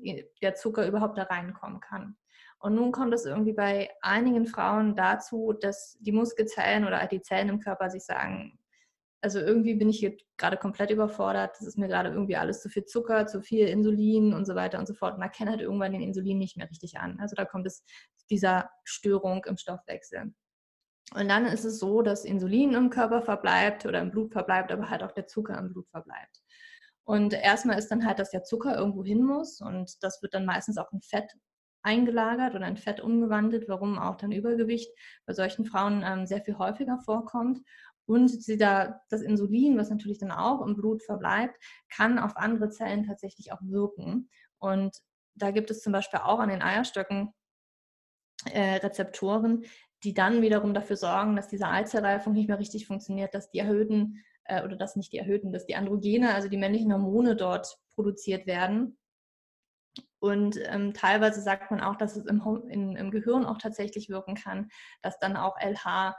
der Zucker überhaupt da reinkommen kann. Und nun kommt es irgendwie bei einigen Frauen dazu, dass die Muskelzellen oder die Zellen im Körper sich sagen, also irgendwie bin ich hier gerade komplett überfordert, das ist mir gerade irgendwie alles zu viel Zucker, zu viel Insulin und so weiter und so fort. Und erkennt halt irgendwann den Insulin nicht mehr richtig an. Also da kommt es dieser Störung im Stoffwechsel. Und dann ist es so, dass Insulin im Körper verbleibt oder im Blut verbleibt, aber halt auch der Zucker im Blut verbleibt. Und erstmal ist dann halt, dass der Zucker irgendwo hin muss und das wird dann meistens auch in Fett eingelagert oder in Fett umgewandelt, warum auch dann Übergewicht bei solchen Frauen ähm, sehr viel häufiger vorkommt. Und sie da, das Insulin, was natürlich dann auch im Blut verbleibt, kann auf andere Zellen tatsächlich auch wirken. Und da gibt es zum Beispiel auch an den Eierstöcken äh, Rezeptoren, die dann wiederum dafür sorgen, dass diese Eizellreifung nicht mehr richtig funktioniert, dass die erhöhten äh, oder dass nicht die erhöhten, dass die Androgene, also die männlichen Hormone dort produziert werden. Und ähm, teilweise sagt man auch, dass es im, in, im Gehirn auch tatsächlich wirken kann, dass dann auch LH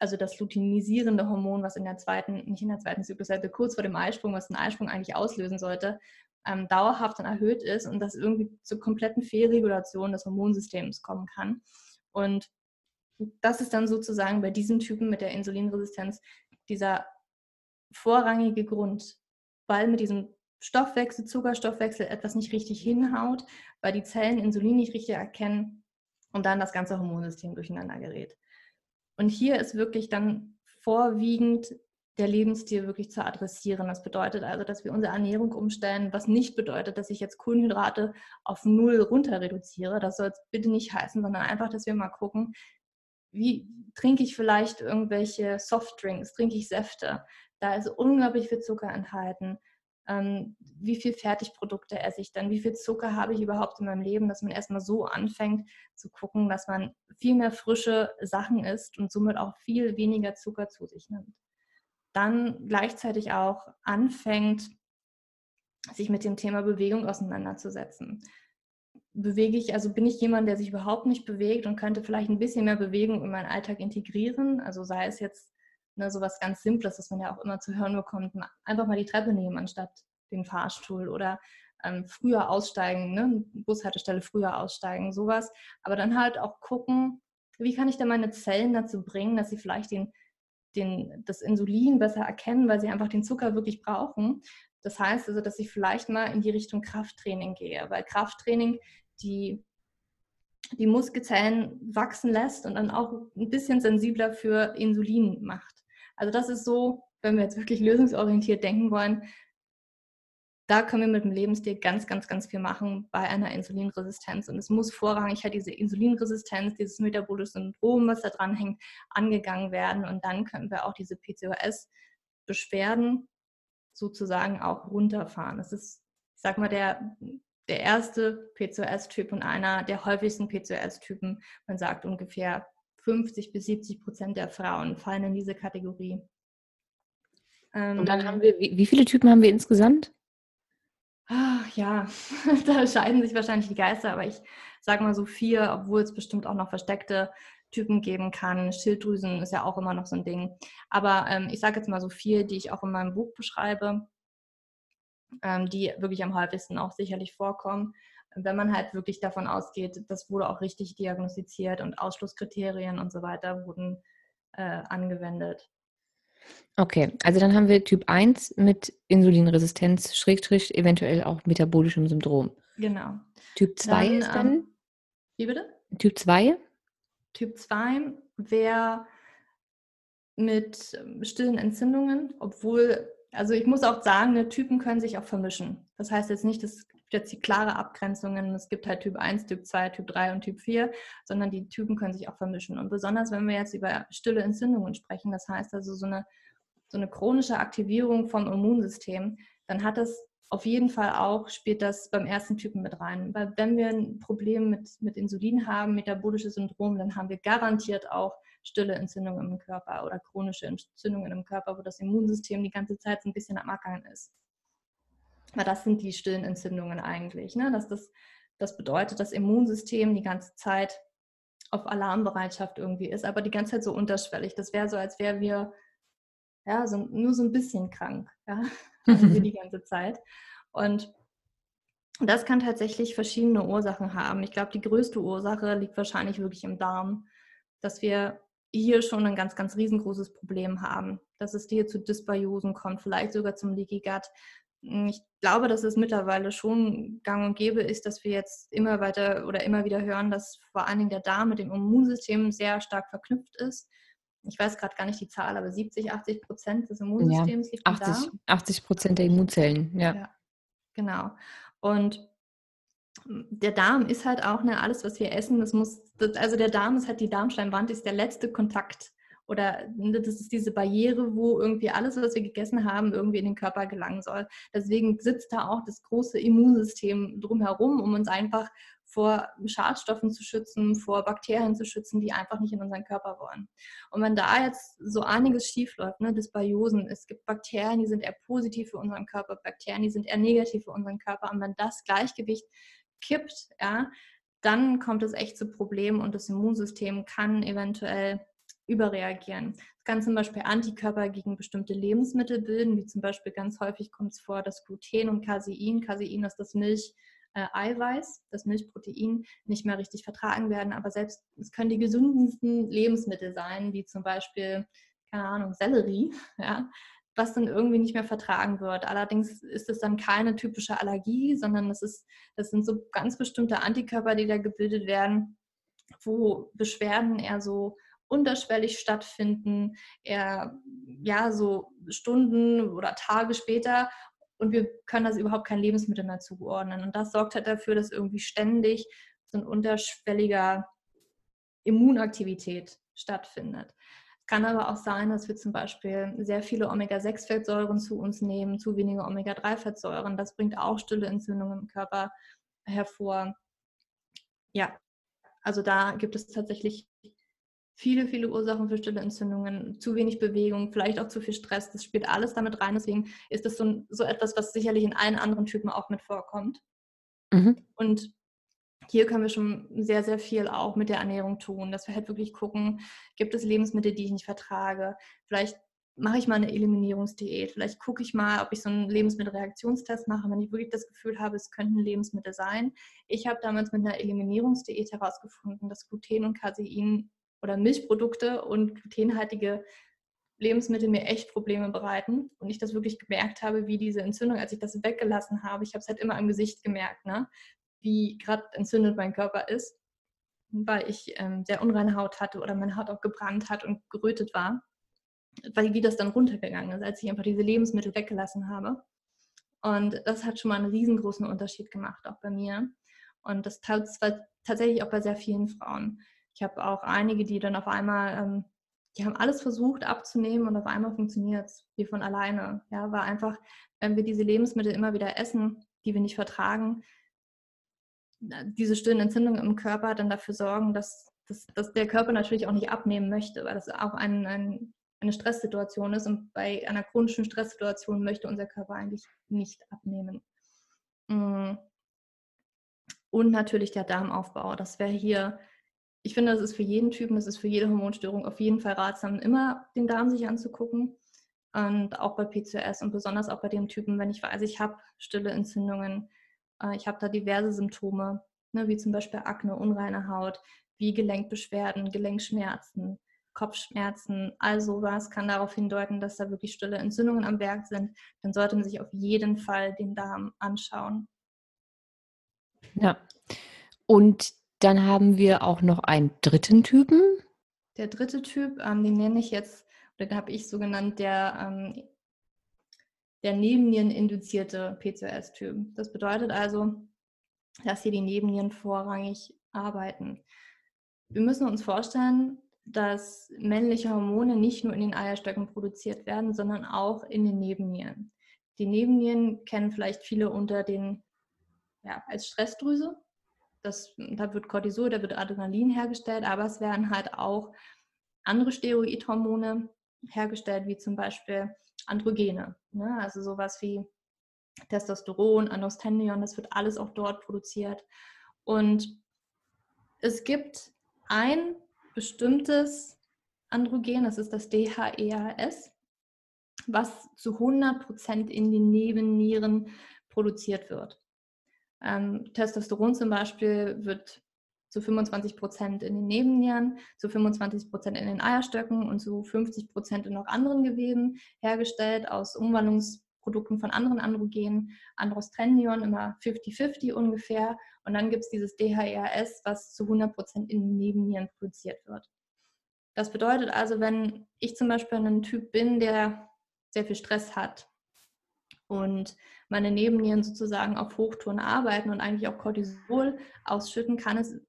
also das luteinisierende Hormon, was in der zweiten, nicht in der zweiten Zyklushälfte, kurz vor dem Eisprung, was den Eisprung eigentlich auslösen sollte, ähm, dauerhaft dann erhöht ist und das irgendwie zur kompletten Fehlregulation des Hormonsystems kommen kann. Und das ist dann sozusagen bei diesen Typen mit der Insulinresistenz dieser vorrangige Grund, weil mit diesem Stoffwechsel, Zuckerstoffwechsel etwas nicht richtig hinhaut, weil die Zellen Insulin nicht richtig erkennen und dann das ganze Hormonsystem durcheinander gerät. Und hier ist wirklich dann vorwiegend der Lebensstil wirklich zu adressieren. Das bedeutet also, dass wir unsere Ernährung umstellen, was nicht bedeutet, dass ich jetzt Kohlenhydrate auf null runter reduziere. Das soll es bitte nicht heißen, sondern einfach, dass wir mal gucken, wie trinke ich vielleicht irgendwelche Softdrinks, trinke ich Säfte. Da ist unglaublich viel Zucker enthalten. Ähm, wie viel Fertigprodukte esse ich dann? Wie viel Zucker habe ich überhaupt in meinem Leben, dass man erstmal so anfängt zu gucken, dass man viel mehr frische Sachen isst und somit auch viel weniger Zucker zu sich nimmt. Dann gleichzeitig auch anfängt, sich mit dem Thema Bewegung auseinanderzusetzen bewege ich, also bin ich jemand, der sich überhaupt nicht bewegt und könnte vielleicht ein bisschen mehr Bewegung in meinen Alltag integrieren. Also sei es jetzt ne, so was ganz Simples, das man ja auch immer zu hören bekommt, einfach mal die Treppe nehmen anstatt den Fahrstuhl oder ähm, früher aussteigen, ne, Bushaltestelle früher aussteigen, sowas. Aber dann halt auch gucken, wie kann ich denn meine Zellen dazu bringen, dass sie vielleicht den, den, das Insulin besser erkennen, weil sie einfach den Zucker wirklich brauchen. Das heißt also, dass ich vielleicht mal in die Richtung Krafttraining gehe, weil Krafttraining die, die Muskelzellen wachsen lässt und dann auch ein bisschen sensibler für Insulin macht. Also das ist so, wenn wir jetzt wirklich lösungsorientiert denken wollen, da können wir mit dem Lebensstil ganz, ganz, ganz viel machen bei einer Insulinresistenz. Und es muss vorrangig halt diese Insulinresistenz, dieses metabolische Syndrom, was da dran hängt, angegangen werden. Und dann können wir auch diese PCOS-Beschwerden sozusagen auch runterfahren. Das ist, ich sag mal, der, der erste PCOS-Typ und einer der häufigsten PCOS-Typen. Man sagt ungefähr 50 bis 70 Prozent der Frauen fallen in diese Kategorie. und dann haben wir, wie, wie viele Typen haben wir insgesamt? Ach, ja, da scheiden sich wahrscheinlich die Geister, aber ich sage mal so vier, obwohl es bestimmt auch noch versteckte Typen geben kann. Schilddrüsen ist ja auch immer noch so ein Ding. Aber ähm, ich sage jetzt mal so vier, die ich auch in meinem Buch beschreibe, ähm, die wirklich am häufigsten auch sicherlich vorkommen. Wenn man halt wirklich davon ausgeht, das wurde auch richtig diagnostiziert und Ausschlusskriterien und so weiter wurden äh, angewendet. Okay, also dann haben wir Typ 1 mit Insulinresistenz, Schrägstrich, eventuell auch metabolischem Syndrom. Genau. Typ 2 dann, ist dann? Ähm, wie bitte? Typ 2? Typ 2 wäre mit ähm, stillen Entzündungen, obwohl, also ich muss auch sagen, ne, Typen können sich auch vermischen. Das heißt jetzt nicht, es gibt jetzt die klare Abgrenzungen, es gibt halt Typ 1, Typ 2, Typ 3 und Typ 4, sondern die Typen können sich auch vermischen. Und besonders, wenn wir jetzt über stille Entzündungen sprechen, das heißt also so eine, so eine chronische Aktivierung vom Immunsystem, dann hat das auf jeden Fall auch spielt das beim ersten Typen mit rein. Weil wenn wir ein Problem mit, mit Insulin haben, metabolisches Syndrom, dann haben wir garantiert auch stille Entzündungen im Körper oder chronische Entzündungen im Körper, wo das Immunsystem die ganze Zeit so ein bisschen am Ackern ist. Weil das sind die stillen Entzündungen eigentlich. Ne? Dass das, das bedeutet, das Immunsystem die ganze Zeit auf Alarmbereitschaft irgendwie ist, aber die ganze Zeit so unterschwellig. Das wäre so, als wären wir ja, so, nur so ein bisschen krank. Ja? Also die ganze Zeit. Und das kann tatsächlich verschiedene Ursachen haben. Ich glaube, die größte Ursache liegt wahrscheinlich wirklich im Darm, dass wir hier schon ein ganz, ganz riesengroßes Problem haben, dass es hier zu Dysbiosen kommt, vielleicht sogar zum Leaky Gut. Ich glaube, dass es mittlerweile schon gang und gäbe ist, dass wir jetzt immer weiter oder immer wieder hören, dass vor allen Dingen der Darm mit dem Immunsystem sehr stark verknüpft ist ich weiß gerade gar nicht die Zahl, aber 70, 80 Prozent des Immunsystems ja, liegt 80, 80 Prozent der Immunzellen, ja. ja. Genau. Und der Darm ist halt auch ne, alles, was wir essen, das muss, das, also der Darm ist halt die Darmschleimwand, ist der letzte Kontakt oder ne, das ist diese Barriere, wo irgendwie alles, was wir gegessen haben, irgendwie in den Körper gelangen soll. Deswegen sitzt da auch das große Immunsystem drumherum, um uns einfach vor Schadstoffen zu schützen, vor Bakterien zu schützen, die einfach nicht in unseren Körper wollen. Und wenn da jetzt so einiges schiefläuft, ne, Dysbiosen, es gibt Bakterien, die sind eher positiv für unseren Körper, Bakterien, die sind eher negativ für unseren Körper. Und wenn das Gleichgewicht kippt, ja, dann kommt es echt zu Problemen und das Immunsystem kann eventuell überreagieren. Es kann zum Beispiel Antikörper gegen bestimmte Lebensmittel bilden, wie zum Beispiel ganz häufig kommt es vor, dass Gluten und Casein, Casein ist das Milch, äh, Eiweiß, das Milchprotein, nicht mehr richtig vertragen werden. Aber selbst es können die gesündesten Lebensmittel sein, wie zum Beispiel, keine Ahnung, Sellerie, ja, was dann irgendwie nicht mehr vertragen wird. Allerdings ist es dann keine typische Allergie, sondern das, ist, das sind so ganz bestimmte Antikörper, die da gebildet werden, wo Beschwerden eher so unterschwellig stattfinden, eher ja so Stunden oder Tage später und wir können das überhaupt kein Lebensmittel mehr zuordnen. Und das sorgt halt dafür, dass irgendwie ständig so ein unterschwelliger Immunaktivität stattfindet. Es kann aber auch sein, dass wir zum Beispiel sehr viele Omega-6-Fettsäuren zu uns nehmen, zu wenige Omega-3-Fettsäuren. Das bringt auch stille Entzündungen im Körper hervor. Ja, also da gibt es tatsächlich viele, viele Ursachen für stille Entzündungen, zu wenig Bewegung, vielleicht auch zu viel Stress. Das spielt alles damit rein. Deswegen ist das so, so etwas, was sicherlich in allen anderen Typen auch mit vorkommt. Mhm. Und hier können wir schon sehr, sehr viel auch mit der Ernährung tun, dass wir halt wirklich gucken, gibt es Lebensmittel, die ich nicht vertrage? Vielleicht mache ich mal eine Eliminierungsdiät. Vielleicht gucke ich mal, ob ich so einen Lebensmittelreaktionstest mache, wenn ich wirklich das Gefühl habe, es könnten Lebensmittel sein. Ich habe damals mit einer Eliminierungsdiät herausgefunden, dass Gluten und Casein oder Milchprodukte und glutenhaltige Lebensmittel mir echt Probleme bereiten und ich das wirklich gemerkt habe, wie diese Entzündung, als ich das weggelassen habe, ich habe es halt immer am Gesicht gemerkt, ne? wie gerade entzündet mein Körper ist, weil ich ähm, sehr unreine Haut hatte oder meine Haut auch gebrannt hat und gerötet war, weil wie das dann runtergegangen ist, als ich einfach diese Lebensmittel weggelassen habe. Und das hat schon mal einen riesengroßen Unterschied gemacht, auch bei mir. Und das tat tatsächlich auch bei sehr vielen Frauen. Ich habe auch einige, die dann auf einmal, ähm, die haben alles versucht abzunehmen und auf einmal funktioniert es wie von alleine. Ja, war einfach, wenn wir diese Lebensmittel immer wieder essen, die wir nicht vertragen, diese stillen Entzündungen im Körper dann dafür sorgen, dass, dass, dass der Körper natürlich auch nicht abnehmen möchte, weil das auch ein, ein, eine Stresssituation ist und bei einer chronischen Stresssituation möchte unser Körper eigentlich nicht abnehmen. Mm. Und natürlich der Darmaufbau. Das wäre hier ich finde, das ist für jeden Typen, das ist für jede Hormonstörung auf jeden Fall ratsam, immer den Darm sich anzugucken. Und auch bei PCOS und besonders auch bei dem Typen, wenn ich weiß, ich habe stille Entzündungen, äh, ich habe da diverse Symptome, ne, wie zum Beispiel Akne, unreine Haut, wie Gelenkbeschwerden, Gelenkschmerzen, Kopfschmerzen, all sowas kann darauf hindeuten, dass da wirklich stille Entzündungen am Werk sind. Dann sollte man sich auf jeden Fall den Darm anschauen. Ja. Und dann haben wir auch noch einen dritten Typen. Der dritte Typ, ähm, den nenne ich jetzt, oder den habe ich so genannt, der, ähm, der Nebennieren-induzierte PCOS-Typ. Das bedeutet also, dass hier die Nebennieren vorrangig arbeiten. Wir müssen uns vorstellen, dass männliche Hormone nicht nur in den Eierstöcken produziert werden, sondern auch in den Nebennieren. Die Nebennieren kennen vielleicht viele unter den ja, als Stressdrüse das, da wird Cortisol, da wird Adrenalin hergestellt, aber es werden halt auch andere Steroidhormone hergestellt, wie zum Beispiel Androgene. Ne? Also sowas wie Testosteron, Androstendion, das wird alles auch dort produziert. Und es gibt ein bestimmtes Androgen, das ist das DHEAS, was zu 100% in den Nebennieren produziert wird. Ähm, Testosteron zum Beispiel wird zu 25 Prozent in den Nebennieren, zu 25 Prozent in den Eierstöcken und zu 50 Prozent in noch anderen Geweben hergestellt aus Umwandlungsprodukten von anderen Androgenen, Androstendion immer 50-50 ungefähr. Und dann gibt es dieses DHEAS, was zu 100 Prozent in den Nebennieren produziert wird. Das bedeutet also, wenn ich zum Beispiel ein Typ bin, der sehr viel Stress hat und meine Nebennieren sozusagen auf Hochtouren arbeiten und eigentlich auch Cortisol ausschütten, kann es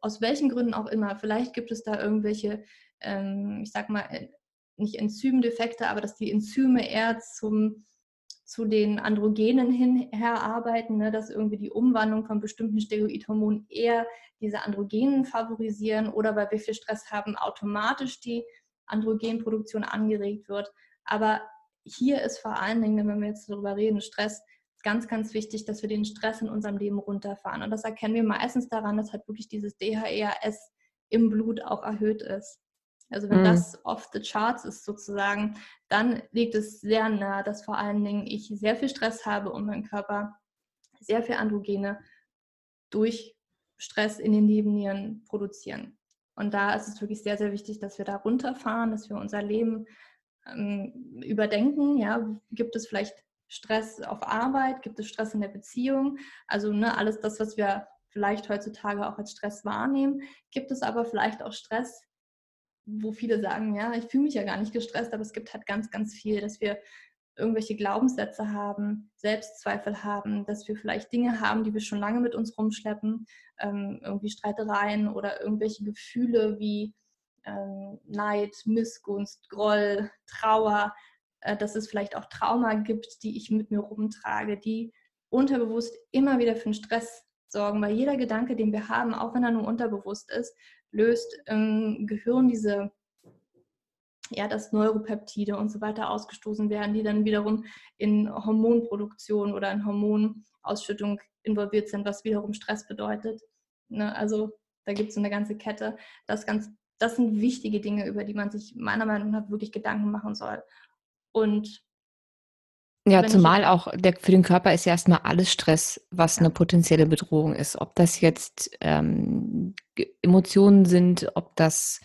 aus welchen Gründen auch immer, vielleicht gibt es da irgendwelche, ähm, ich sag mal, äh, nicht Enzymdefekte, aber dass die Enzyme eher zum, zu den Androgenen hinher arbeiten, ne, dass irgendwie die Umwandlung von bestimmten Steroidhormonen eher diese Androgenen favorisieren oder weil wir viel Stress haben, automatisch die Androgenproduktion angeregt wird. Aber hier ist vor allen Dingen, wenn wir jetzt darüber reden, Stress ganz, ganz wichtig, dass wir den Stress in unserem Leben runterfahren. Und das erkennen wir meistens daran, dass halt wirklich dieses DHEAS im Blut auch erhöht ist. Also wenn mhm. das off the charts ist sozusagen, dann liegt es sehr nah, dass vor allen Dingen ich sehr viel Stress habe und mein Körper sehr viel Androgene durch Stress in den Nebennieren produzieren. Und da ist es wirklich sehr, sehr wichtig, dass wir da runterfahren, dass wir unser Leben ähm, überdenken. Ja, gibt es vielleicht Stress auf Arbeit? Gibt es Stress in der Beziehung? Also ne, alles das, was wir vielleicht heutzutage auch als Stress wahrnehmen. Gibt es aber vielleicht auch Stress, wo viele sagen, ja, ich fühle mich ja gar nicht gestresst, aber es gibt halt ganz, ganz viel, dass wir irgendwelche Glaubenssätze haben, Selbstzweifel haben, dass wir vielleicht Dinge haben, die wir schon lange mit uns rumschleppen, ähm, irgendwie Streitereien oder irgendwelche Gefühle wie ähm, Neid, Missgunst, Groll, Trauer, äh, dass es vielleicht auch Trauma gibt, die ich mit mir rumtrage, die unterbewusst immer wieder für einen Stress sorgen, weil jeder Gedanke, den wir haben, auch wenn er nur unterbewusst ist, löst im Gehirn diese, ja, dass Neuropeptide und so weiter ausgestoßen werden, die dann wiederum in Hormonproduktion oder in Hormonausschüttung involviert sind, was wiederum Stress bedeutet. Ne? Also da gibt es so eine ganze Kette. Das, ganz, das sind wichtige Dinge, über die man sich meiner Meinung nach wirklich Gedanken machen soll. Und ja, zumal auch der, für den Körper ist ja erstmal alles Stress, was ja. eine potenzielle Bedrohung ist. Ob das jetzt ähm, Emotionen sind, ob das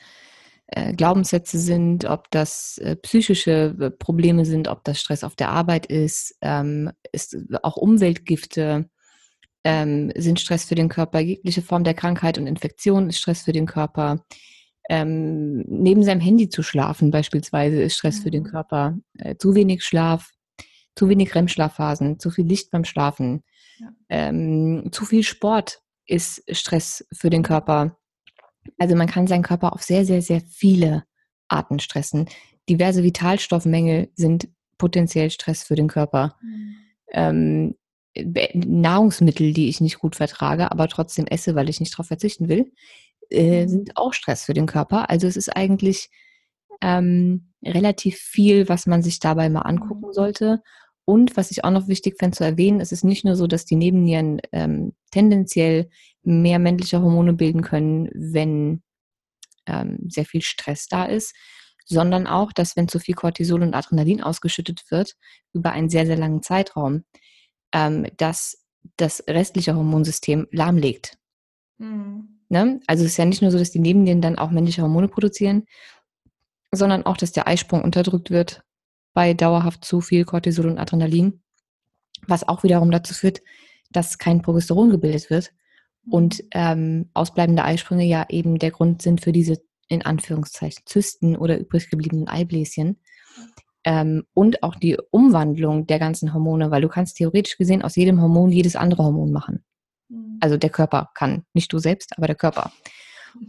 äh, Glaubenssätze sind, ob das äh, psychische äh, Probleme sind, ob das Stress auf der Arbeit ist, ähm, ist auch Umweltgifte ähm, sind Stress für den Körper. Jegliche Form der Krankheit und Infektion ist Stress für den Körper. Ähm, neben seinem Handy zu schlafen beispielsweise ist Stress für den mhm. Körper. Äh, zu wenig Schlaf zu wenig REM-Schlafphasen, zu viel Licht beim Schlafen, ja. ähm, zu viel Sport ist Stress für den Körper. Also man kann seinen Körper auf sehr, sehr, sehr viele Arten stressen. Diverse Vitalstoffmängel sind potenziell Stress für den Körper. Mhm. Ähm, Nahrungsmittel, die ich nicht gut vertrage, aber trotzdem esse, weil ich nicht darauf verzichten will, äh, mhm. sind auch Stress für den Körper. Also es ist eigentlich ähm, relativ viel, was man sich dabei mal angucken mhm. sollte. Und was ich auch noch wichtig fände zu erwähnen, es ist nicht nur so, dass die Nebennieren ähm, tendenziell mehr männliche Hormone bilden können, wenn ähm, sehr viel Stress da ist, sondern auch, dass wenn zu viel Cortisol und Adrenalin ausgeschüttet wird über einen sehr, sehr langen Zeitraum, ähm, dass das restliche Hormonsystem lahmlegt. Mhm. Ne? Also es ist ja nicht nur so, dass die Nebennieren dann auch männliche Hormone produzieren, sondern auch, dass der Eisprung unterdrückt wird bei dauerhaft zu viel Cortisol und Adrenalin, was auch wiederum dazu führt, dass kein Progesteron gebildet wird und mhm. ähm, ausbleibende Eisprünge ja eben der Grund sind für diese in Anführungszeichen Zysten oder übrig gebliebenen Eibläschen. Ähm, und auch die Umwandlung der ganzen Hormone, weil du kannst theoretisch gesehen aus jedem Hormon jedes andere Hormon machen. Mhm. Also der Körper kann, nicht du selbst, aber der Körper.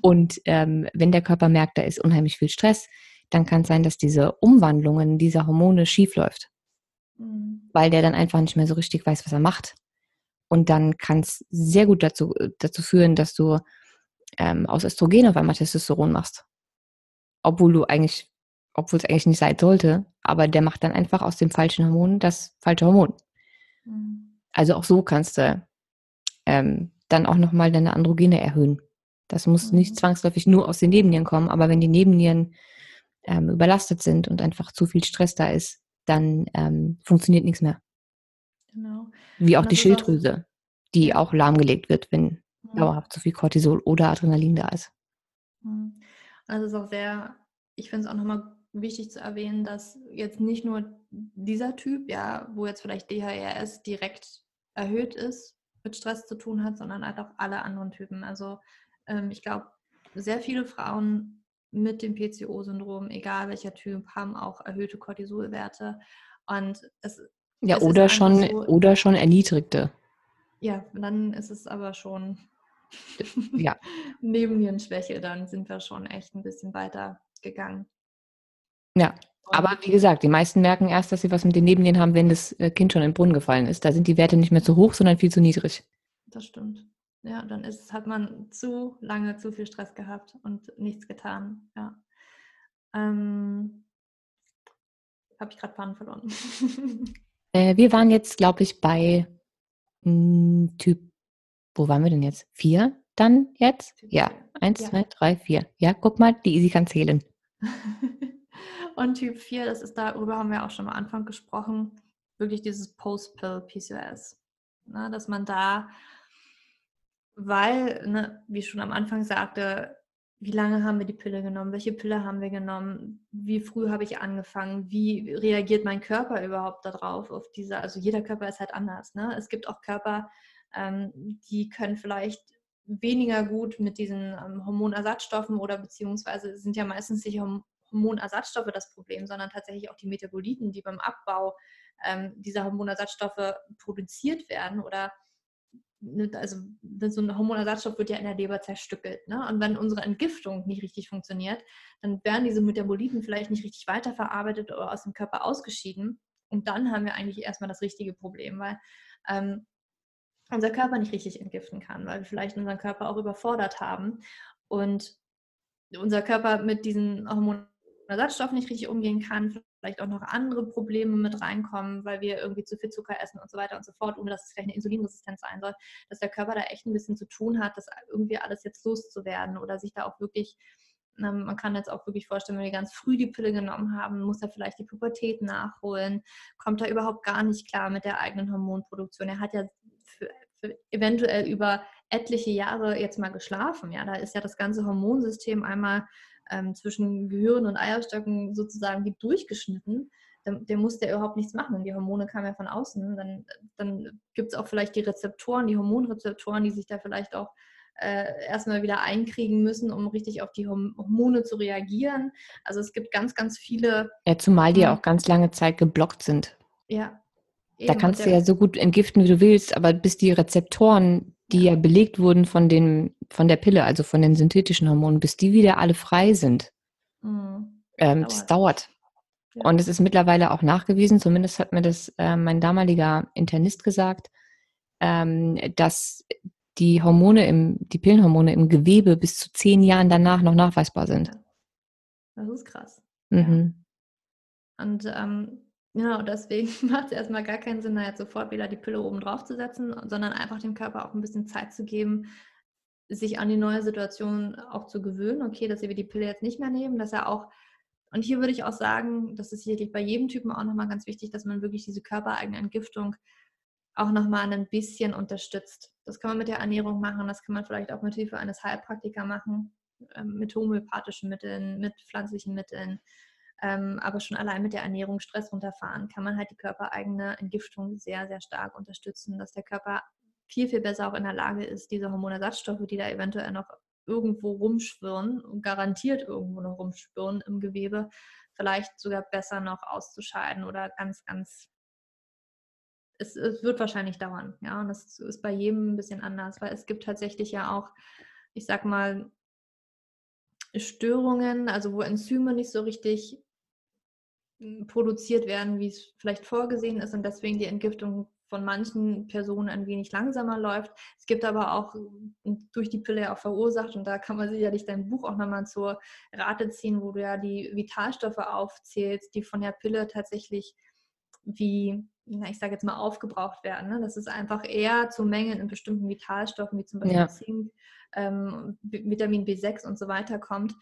Und ähm, wenn der Körper merkt, da ist unheimlich viel Stress, dann kann es sein, dass diese Umwandlungen dieser Hormone schiefläuft. Mhm. Weil der dann einfach nicht mehr so richtig weiß, was er macht. Und dann kann es sehr gut dazu, dazu führen, dass du ähm, aus Östrogen auf einmal Testosteron machst. Obwohl du eigentlich, obwohl es eigentlich nicht sein sollte, aber der macht dann einfach aus dem falschen Hormon das falsche Hormon. Mhm. Also auch so kannst du ähm, dann auch nochmal deine Androgene erhöhen. Das muss mhm. nicht zwangsläufig nur aus den Nebennieren kommen, aber wenn die Nebennieren ähm, überlastet sind und einfach zu viel Stress da ist, dann ähm, funktioniert nichts mehr. Genau. Wie auch die Schilddrüse, auch, die auch lahmgelegt wird, wenn ja. dauerhaft zu viel Cortisol oder Adrenalin da ist. Mhm. Also es ist auch sehr, ich finde es auch nochmal wichtig zu erwähnen, dass jetzt nicht nur dieser Typ, ja, wo jetzt vielleicht DHRS direkt erhöht ist, mit Stress zu tun hat, sondern halt auch alle anderen Typen. Also ähm, ich glaube, sehr viele Frauen mit dem PCO-Syndrom, egal welcher Typ, haben auch erhöhte Cortisolwerte. Und es, ja, es oder schon so, oder schon erniedrigte. Ja, dann ist es aber schon ja. Nebennierenschwäche, dann sind wir schon echt ein bisschen weiter gegangen. Ja, Aber wie gesagt, die meisten merken erst, dass sie was mit den Nebennieren haben, wenn das äh, Kind schon in den Brunnen gefallen ist. Da sind die Werte nicht mehr zu hoch, sondern viel zu niedrig. Das stimmt. Ja, dann ist, hat man zu lange zu viel Stress gehabt und nichts getan. Ja. Ähm, Habe ich gerade Bahn verloren. äh, wir waren jetzt, glaube ich, bei mh, hm, Typ, wo waren wir denn jetzt? Vier dann jetzt? Typ ja, vier. eins, ja. zwei, drei, vier. Ja, guck mal, die Easy kann zählen. Und Typ 4, das ist darüber haben wir auch schon am Anfang gesprochen, wirklich dieses Post-Pill-PCOS. Ne, dass man da, weil, ne, wie ich schon am Anfang sagte, wie lange haben wir die Pille genommen, welche Pille haben wir genommen, wie früh habe ich angefangen, wie reagiert mein Körper überhaupt darauf, auf diese, also jeder Körper ist halt anders. Ne? Es gibt auch Körper, ähm, die können vielleicht weniger gut mit diesen ähm, Hormonersatzstoffen oder beziehungsweise sind ja meistens die Hormonersatzstoffe das Problem, sondern tatsächlich auch die Metaboliten, die beim Abbau ähm, dieser Hormonersatzstoffe produziert werden oder ne, also so ein Hormonersatzstoff wird ja in der Leber zerstückelt. Ne? Und wenn unsere Entgiftung nicht richtig funktioniert, dann werden diese Metaboliten vielleicht nicht richtig weiterverarbeitet oder aus dem Körper ausgeschieden. Und dann haben wir eigentlich erstmal das richtige Problem, weil ähm, unser Körper nicht richtig entgiften kann, weil wir vielleicht unseren Körper auch überfordert haben und unser Körper mit diesen Hormonen Ersatzstoff nicht richtig umgehen kann, vielleicht auch noch andere Probleme mit reinkommen, weil wir irgendwie zu viel Zucker essen und so weiter und so fort, ohne dass es vielleicht eine Insulinresistenz sein soll, dass der Körper da echt ein bisschen zu tun hat, das irgendwie alles jetzt loszuwerden oder sich da auch wirklich, man kann jetzt auch wirklich vorstellen, wenn wir ganz früh die Pille genommen haben, muss er vielleicht die Pubertät nachholen, kommt er überhaupt gar nicht klar mit der eigenen Hormonproduktion. Er hat ja für, für eventuell über etliche Jahre jetzt mal geschlafen. Ja, da ist ja das ganze Hormonsystem einmal ähm, zwischen Gehirn und Eierstöcken sozusagen wie durchgeschnitten, dann, der musste ja überhaupt nichts machen. Die Hormone kamen ja von außen. Dann, dann gibt es auch vielleicht die Rezeptoren, die Hormonrezeptoren, die sich da vielleicht auch äh, erstmal wieder einkriegen müssen, um richtig auf die Hormone zu reagieren. Also es gibt ganz, ganz viele. Ja, zumal die ja auch ganz lange Zeit geblockt sind. Ja. Eben. Da kannst du ja so gut entgiften, wie du willst, aber bis die Rezeptoren die ja belegt wurden von, den, von der Pille, also von den synthetischen Hormonen, bis die wieder alle frei sind. Mhm. Ähm, dauert. Das dauert. Ja. Und es ist mittlerweile auch nachgewiesen, zumindest hat mir das äh, mein damaliger Internist gesagt, ähm, dass die Hormone im, die Pillenhormone im Gewebe bis zu zehn Jahren danach noch nachweisbar sind. Das ist krass. Mhm. Ja. Und ähm, Genau, deswegen macht es erstmal gar keinen Sinn, da jetzt sofort wieder die Pille oben drauf zu setzen, sondern einfach dem Körper auch ein bisschen Zeit zu geben, sich an die neue Situation auch zu gewöhnen. Okay, dass wir die Pille jetzt nicht mehr nehmen, dass er auch, und hier würde ich auch sagen, das ist wirklich bei jedem Typen auch nochmal ganz wichtig, dass man wirklich diese körpereigene Entgiftung auch nochmal ein bisschen unterstützt. Das kann man mit der Ernährung machen, das kann man vielleicht auch mit Hilfe eines Heilpraktikers machen, ähm, mit homöopathischen Mitteln, mit pflanzlichen Mitteln ähm, aber schon allein mit der Ernährung Stress runterfahren, kann man halt die körpereigene Entgiftung sehr, sehr stark unterstützen, dass der Körper viel, viel besser auch in der Lage ist, diese Hormonersatzstoffe, die da eventuell noch irgendwo rumschwirren und garantiert irgendwo noch rumschwirren im Gewebe, vielleicht sogar besser noch auszuscheiden oder ganz, ganz es, es, wird wahrscheinlich dauern, ja, und das ist bei jedem ein bisschen anders, weil es gibt tatsächlich ja auch, ich sag mal, Störungen, also wo Enzyme nicht so richtig hm, produziert werden, wie es vielleicht vorgesehen ist und deswegen die Entgiftung von manchen Personen ein wenig langsamer läuft. Es gibt aber auch hm, durch die Pille auch verursacht und da kann man sicherlich dein Buch auch nochmal zur Rate ziehen, wo du ja die Vitalstoffe aufzählst, die von der Pille tatsächlich wie, na, ich sage jetzt mal, aufgebraucht werden. Ne? Das ist einfach eher zu Mengen in bestimmten Vitalstoffen, wie zum Beispiel ja. Zink, ähm, Vitamin B6 und so weiter kommt,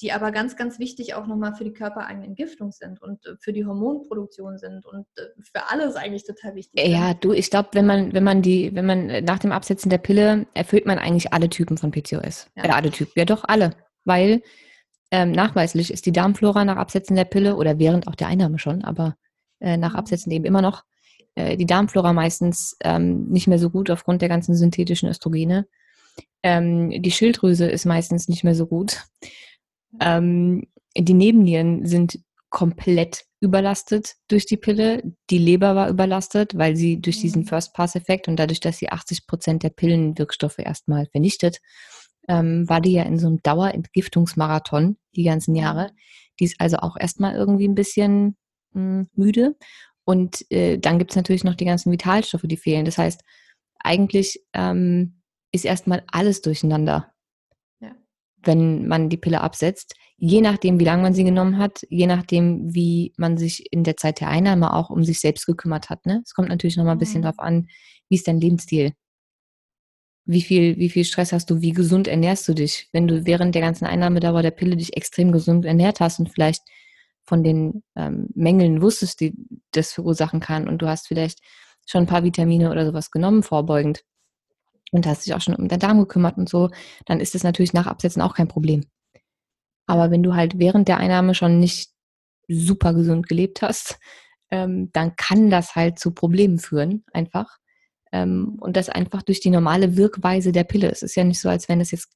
die aber ganz, ganz wichtig auch nochmal für die körpereigene Entgiftung sind und äh, für die Hormonproduktion sind und äh, für alles eigentlich total wichtig. Ja, sind. du, ich glaube, wenn man, wenn man die, wenn man äh, nach dem Absetzen der Pille erfüllt man eigentlich alle Typen von PCOS. Ja, äh, alle Typen, ja doch alle. Weil ähm, nachweislich ist die Darmflora nach Absetzen der Pille oder während auch der Einnahme schon, aber äh, nach mhm. Absetzen eben immer noch äh, die Darmflora meistens ähm, nicht mehr so gut aufgrund der ganzen synthetischen Östrogene. Ähm, die Schilddrüse ist meistens nicht mehr so gut. Ähm, die Nebennieren sind komplett überlastet durch die Pille. Die Leber war überlastet, weil sie durch diesen mhm. First-Pass-Effekt und dadurch, dass sie 80 Prozent der Pillenwirkstoffe erstmal vernichtet, ähm, war die ja in so einem Dauerentgiftungsmarathon die ganzen Jahre. Die ist also auch erstmal irgendwie ein bisschen mh, hm, müde. Und äh, dann gibt es natürlich noch die ganzen Vitalstoffe, die fehlen. Das heißt, eigentlich ähm, ist erstmal alles durcheinander, ja. wenn man die Pille absetzt. Je nachdem, wie lange man sie genommen hat, je nachdem, wie man sich in der Zeit der Einnahme auch um sich selbst gekümmert hat. Ne? Es kommt natürlich noch mal ein bisschen mhm. darauf an, wie ist dein Lebensstil? Wie viel, wie viel Stress hast du? Wie gesund ernährst du dich? Wenn du während der ganzen Einnahmedauer der Pille dich extrem gesund ernährt hast und vielleicht von den ähm, Mängeln wusstest, die das verursachen kann und du hast vielleicht schon ein paar Vitamine oder sowas genommen vorbeugend und hast dich auch schon um deinen Darm gekümmert und so, dann ist das natürlich nach Absetzen auch kein Problem. Aber wenn du halt während der Einnahme schon nicht super gesund gelebt hast, ähm, dann kann das halt zu Problemen führen, einfach. Ähm, und das einfach durch die normale Wirkweise der Pille. Es ist ja nicht so, als wenn es jetzt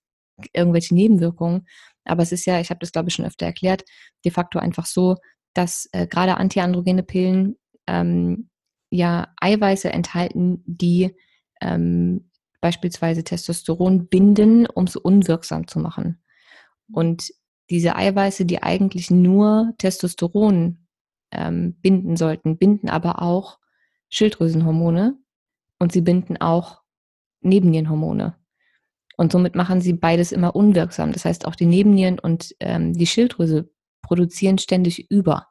irgendwelche Nebenwirkungen, aber es ist ja, ich habe das glaube ich schon öfter erklärt, de facto einfach so, dass äh, gerade antiandrogene Pillen ähm, ja Eiweiße enthalten, die ähm, beispielsweise Testosteron binden, um es unwirksam zu machen. Und diese Eiweiße, die eigentlich nur Testosteron ähm, binden sollten, binden aber auch Schilddrüsenhormone und sie binden auch Nebennierenhormone. Und somit machen sie beides immer unwirksam. Das heißt, auch die Nebennieren und ähm, die Schilddrüse produzieren ständig über,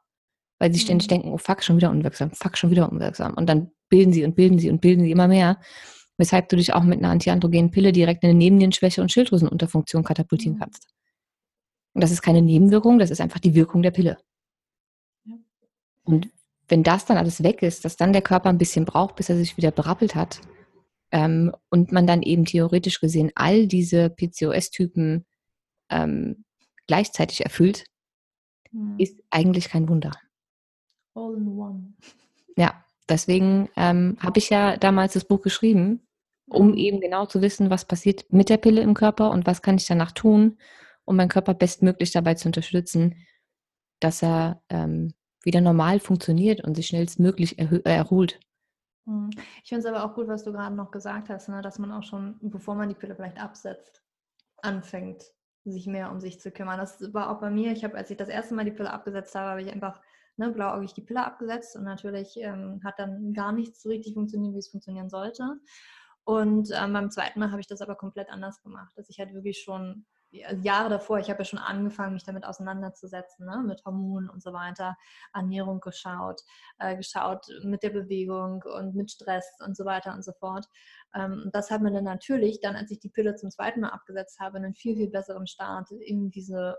weil sie ständig mhm. denken, oh fuck, schon wieder unwirksam, fuck, schon wieder unwirksam. Und dann bilden sie und bilden sie und bilden sie immer mehr, weshalb du dich auch mit einer antiandrogenen Pille direkt in eine Nebennierenschwäche und Schilddrüsenunterfunktion katapultieren mhm. kannst. Und das ist keine Nebenwirkung, das ist einfach die Wirkung der Pille. Und wenn das dann alles weg ist, dass dann der Körper ein bisschen braucht, bis er sich wieder berappelt hat, ähm, und man dann eben theoretisch gesehen all diese PCOS-Typen ähm, gleichzeitig erfüllt, mhm. ist eigentlich kein Wunder. All in one. Ja, deswegen ähm, habe ich ja damals das Buch geschrieben, um eben genau zu wissen, was passiert mit der Pille im Körper und was kann ich danach tun, um meinen Körper bestmöglich dabei zu unterstützen, dass er ähm, wieder normal funktioniert und sich schnellstmöglich erholt. Hm. Ich finde es aber auch gut, was du gerade noch gesagt hast, ne? dass man auch schon, bevor man die Pille vielleicht absetzt, anfängt, sich mehr um sich zu kümmern. Das war auch bei mir. Ich habe, als ich das erste Mal die Pille abgesetzt habe, habe ich einfach ne, blauäugig die Pille abgesetzt und natürlich ähm, hat dann gar nichts so richtig funktioniert, wie es funktionieren sollte. Und ähm, beim zweiten Mal habe ich das aber komplett anders gemacht, dass ich halt wirklich schon also Jahre davor, ich habe ja schon angefangen, mich damit auseinanderzusetzen, ne? mit Hormonen und so weiter, Ernährung geschaut, äh, geschaut mit der Bewegung und mit Stress und so weiter und so fort. Ähm, das hat mir dann natürlich, dann als ich die Pille zum zweiten Mal abgesetzt habe, einen viel, viel besseren Start in diese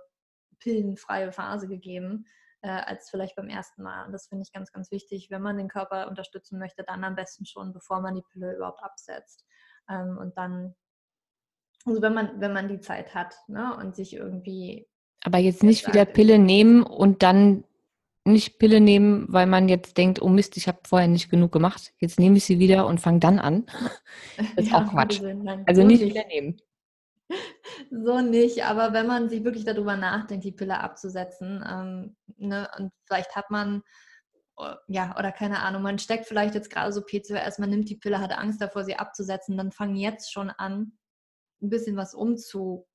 pillenfreie Phase gegeben, äh, als vielleicht beim ersten Mal. Und das finde ich ganz, ganz wichtig. Wenn man den Körper unterstützen möchte, dann am besten schon, bevor man die Pille überhaupt absetzt. Ähm, und dann also wenn man, wenn man die Zeit hat ne? und sich irgendwie. Aber jetzt nicht wieder Pille nehmen und dann nicht Pille nehmen, weil man jetzt denkt, oh Mist, ich habe vorher nicht genug gemacht. Jetzt nehme ich sie wieder und fange dann an. Das ist ja, auch Quatsch. also nicht wieder nehmen. So nicht, aber wenn man sich wirklich darüber nachdenkt, die Pille abzusetzen, ähm, ne, und vielleicht hat man, oh, ja, oder keine Ahnung, man steckt vielleicht jetzt gerade so PCOS, man nimmt die Pille, hat Angst davor, sie abzusetzen, dann fang jetzt schon an, ein bisschen was umzusetzen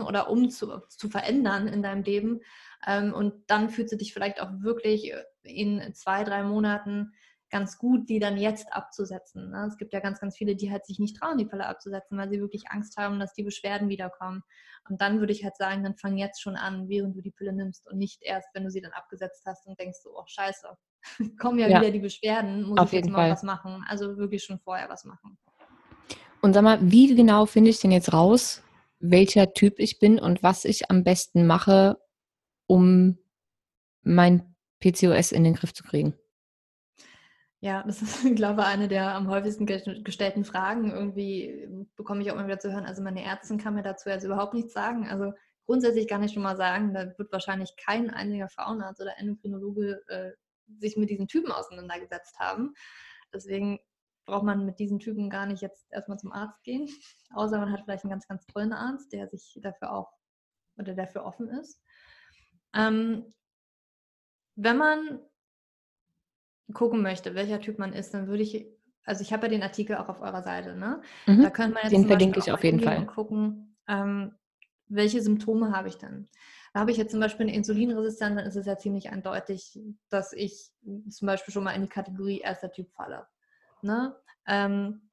oder umzu, zu verändern in deinem Leben. Ähm, und dann fühlst du dich vielleicht auch wirklich in zwei, drei Monaten ganz gut, die dann jetzt abzusetzen. Ne? Es gibt ja ganz, ganz viele, die halt sich nicht trauen, die Pille abzusetzen, weil sie wirklich Angst haben, dass die Beschwerden wiederkommen. Und dann würde ich halt sagen, dann fang jetzt schon an, während du die Pille nimmst und nicht erst, wenn du sie dann abgesetzt hast und denkst so, oh scheiße, kommen ja, ja, wieder die Beschwerden, muss Auf ich jetzt mal Fall. was machen. Also wirklich schon vorher was machen. Und sag mal, wie genau finde ich denn jetzt raus, welcher Typ ich bin und was ich am besten mache, um mein PCOS in den Griff zu kriegen? Ja, das ist, glaube ich, eine der am häufigsten gestellten Fragen. Irgendwie bekomme ich auch immer wieder zu hören, also meine Ärztin kann mir dazu jetzt überhaupt nichts sagen. Also grundsätzlich kann ich schon mal sagen, da wird wahrscheinlich kein einziger Frauenarzt oder Endokrinologe äh, sich mit diesen Typen auseinandergesetzt haben. Deswegen braucht man mit diesen Typen gar nicht jetzt erstmal zum Arzt gehen, außer man hat vielleicht einen ganz, ganz tollen Arzt, der sich dafür auch oder dafür offen ist. Ähm, wenn man gucken möchte, welcher Typ man ist, dann würde ich, also ich habe ja den Artikel auch auf eurer Seite, ne? Mhm. Da könnte man jetzt den verlinke ich auf jeden Fall. gucken, ähm, welche Symptome habe ich denn? Da habe ich jetzt zum Beispiel eine Insulinresistenz, dann ist es ja ziemlich eindeutig, dass ich zum Beispiel schon mal in die Kategorie erster Typ falle. Ne? Ähm,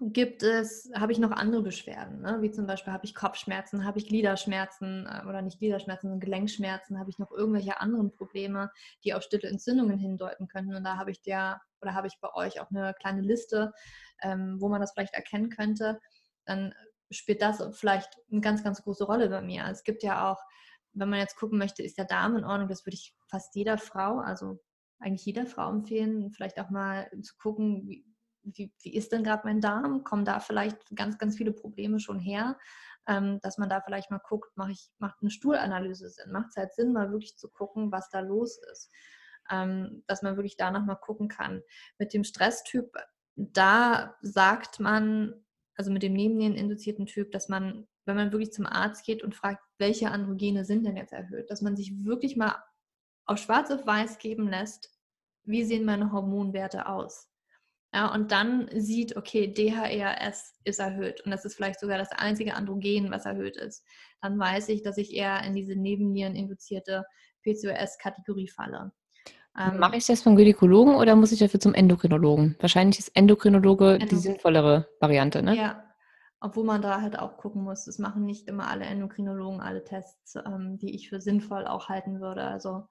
gibt es, habe ich noch andere Beschwerden, ne? wie zum Beispiel habe ich Kopfschmerzen, habe ich Gliederschmerzen äh, oder nicht Gliederschmerzen, sondern Gelenkschmerzen, habe ich noch irgendwelche anderen Probleme, die auf stille Entzündungen hindeuten könnten. Und da habe ich dir oder habe ich bei euch auch eine kleine Liste, ähm, wo man das vielleicht erkennen könnte. Dann spielt das vielleicht eine ganz, ganz große Rolle bei mir. Es gibt ja auch, wenn man jetzt gucken möchte, ist der Darm in Ordnung, das würde ich fast jeder Frau, also eigentlich jeder Frau empfehlen, vielleicht auch mal zu gucken, wie, wie, wie ist denn gerade mein Darm? Kommen da vielleicht ganz, ganz viele Probleme schon her? Ähm, dass man da vielleicht mal guckt, mache ich, macht eine Stuhlanalyse Sinn? Macht es halt Sinn, mal wirklich zu gucken, was da los ist? Ähm, dass man wirklich da nochmal gucken kann. Mit dem Stresstyp, da sagt man, also mit dem Nebenniereninduzierten Typ, dass man, wenn man wirklich zum Arzt geht und fragt, welche Androgene sind denn jetzt erhöht, dass man sich wirklich mal auf schwarz auf weiß geben lässt, wie sehen meine Hormonwerte aus? Ja, und dann sieht, okay, DHEAS ist erhöht und das ist vielleicht sogar das einzige Androgen, was erhöht ist. Dann weiß ich, dass ich eher in diese Nebenniereninduzierte PCOS-Kategorie falle. Ähm, Mache ich das vom Gynäkologen oder muss ich dafür zum Endokrinologen? Wahrscheinlich ist Endokrinologe Endok die sinnvollere Variante, ne? Ja, obwohl man da halt auch gucken muss. Das machen nicht immer alle Endokrinologen alle Tests, ähm, die ich für sinnvoll auch halten würde. Also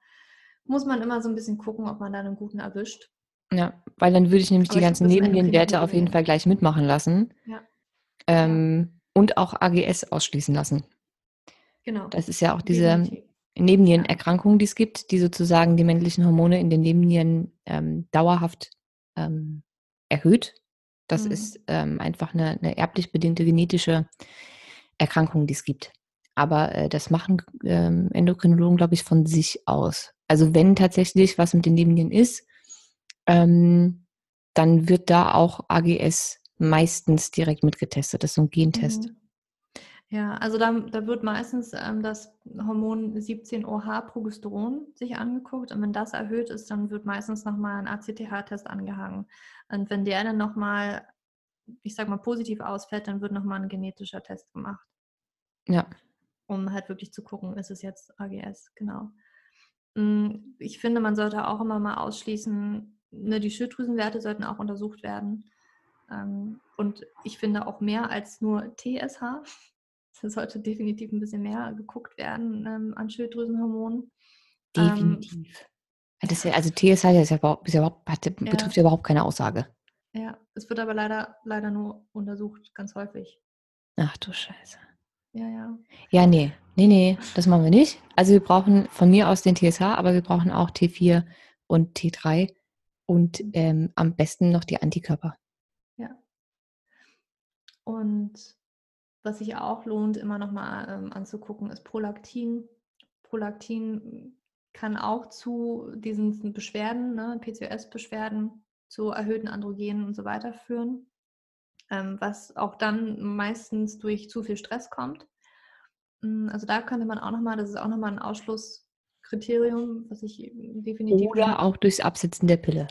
muss man immer so ein bisschen gucken, ob man da einen guten erwischt. Ja, weil dann würde ich nämlich Aber die ganzen Nebennierenwerte auf jeden Fall gleich mitmachen lassen. Ja. Ähm, ja. Und auch AGS ausschließen lassen. Genau. Das ist ja auch diese. Nebennierenerkrankung, die es gibt, die sozusagen die männlichen Hormone in den Nebennieren ähm, dauerhaft ähm, erhöht. Das mhm. ist ähm, einfach eine, eine, erblich bedingte genetische Erkrankung, die es gibt. Aber äh, das machen ähm, Endokrinologen, glaube ich, von sich aus. Also wenn tatsächlich was mit den Nebennieren ist, ähm, dann wird da auch AGS meistens direkt mitgetestet. Das ist so ein Gentest. Mhm. Ja, also da, da wird meistens ähm, das Hormon 17-OH Progesteron sich angeguckt und wenn das erhöht ist, dann wird meistens nochmal ein ACTH-Test angehangen. Und wenn der dann nochmal, ich sag mal, positiv ausfällt, dann wird nochmal ein genetischer Test gemacht. Ja. Um halt wirklich zu gucken, ist es jetzt AGS, genau. Hm, ich finde, man sollte auch immer mal ausschließen, ne, die Schilddrüsenwerte sollten auch untersucht werden. Ähm, und ich finde auch mehr als nur TSH es sollte definitiv ein bisschen mehr geguckt werden ähm, an Schilddrüsenhormonen. Definitiv. Ähm, ja, also TSH ist ja überhaupt, ja überhaupt, hat, betrifft ja überhaupt keine Aussage. Ja, es wird aber leider, leider nur untersucht, ganz häufig. Ach du Scheiße. Ja, ja. Ja, nee, nee, nee, das machen wir nicht. Also wir brauchen von mir aus den TSH, aber wir brauchen auch T4 und T3 und mhm. ähm, am besten noch die Antikörper. Ja. Und was sich auch lohnt, immer noch mal ähm, anzugucken, ist Prolaktin. Prolaktin kann auch zu diesen Beschwerden, ne, PCOS-Beschwerden, zu erhöhten Androgenen und so weiter führen, ähm, was auch dann meistens durch zu viel Stress kommt. Hm, also da könnte man auch noch mal, das ist auch noch mal ein Ausschlusskriterium, was ich definitiv... Oder auch durchs Absetzen der Pille.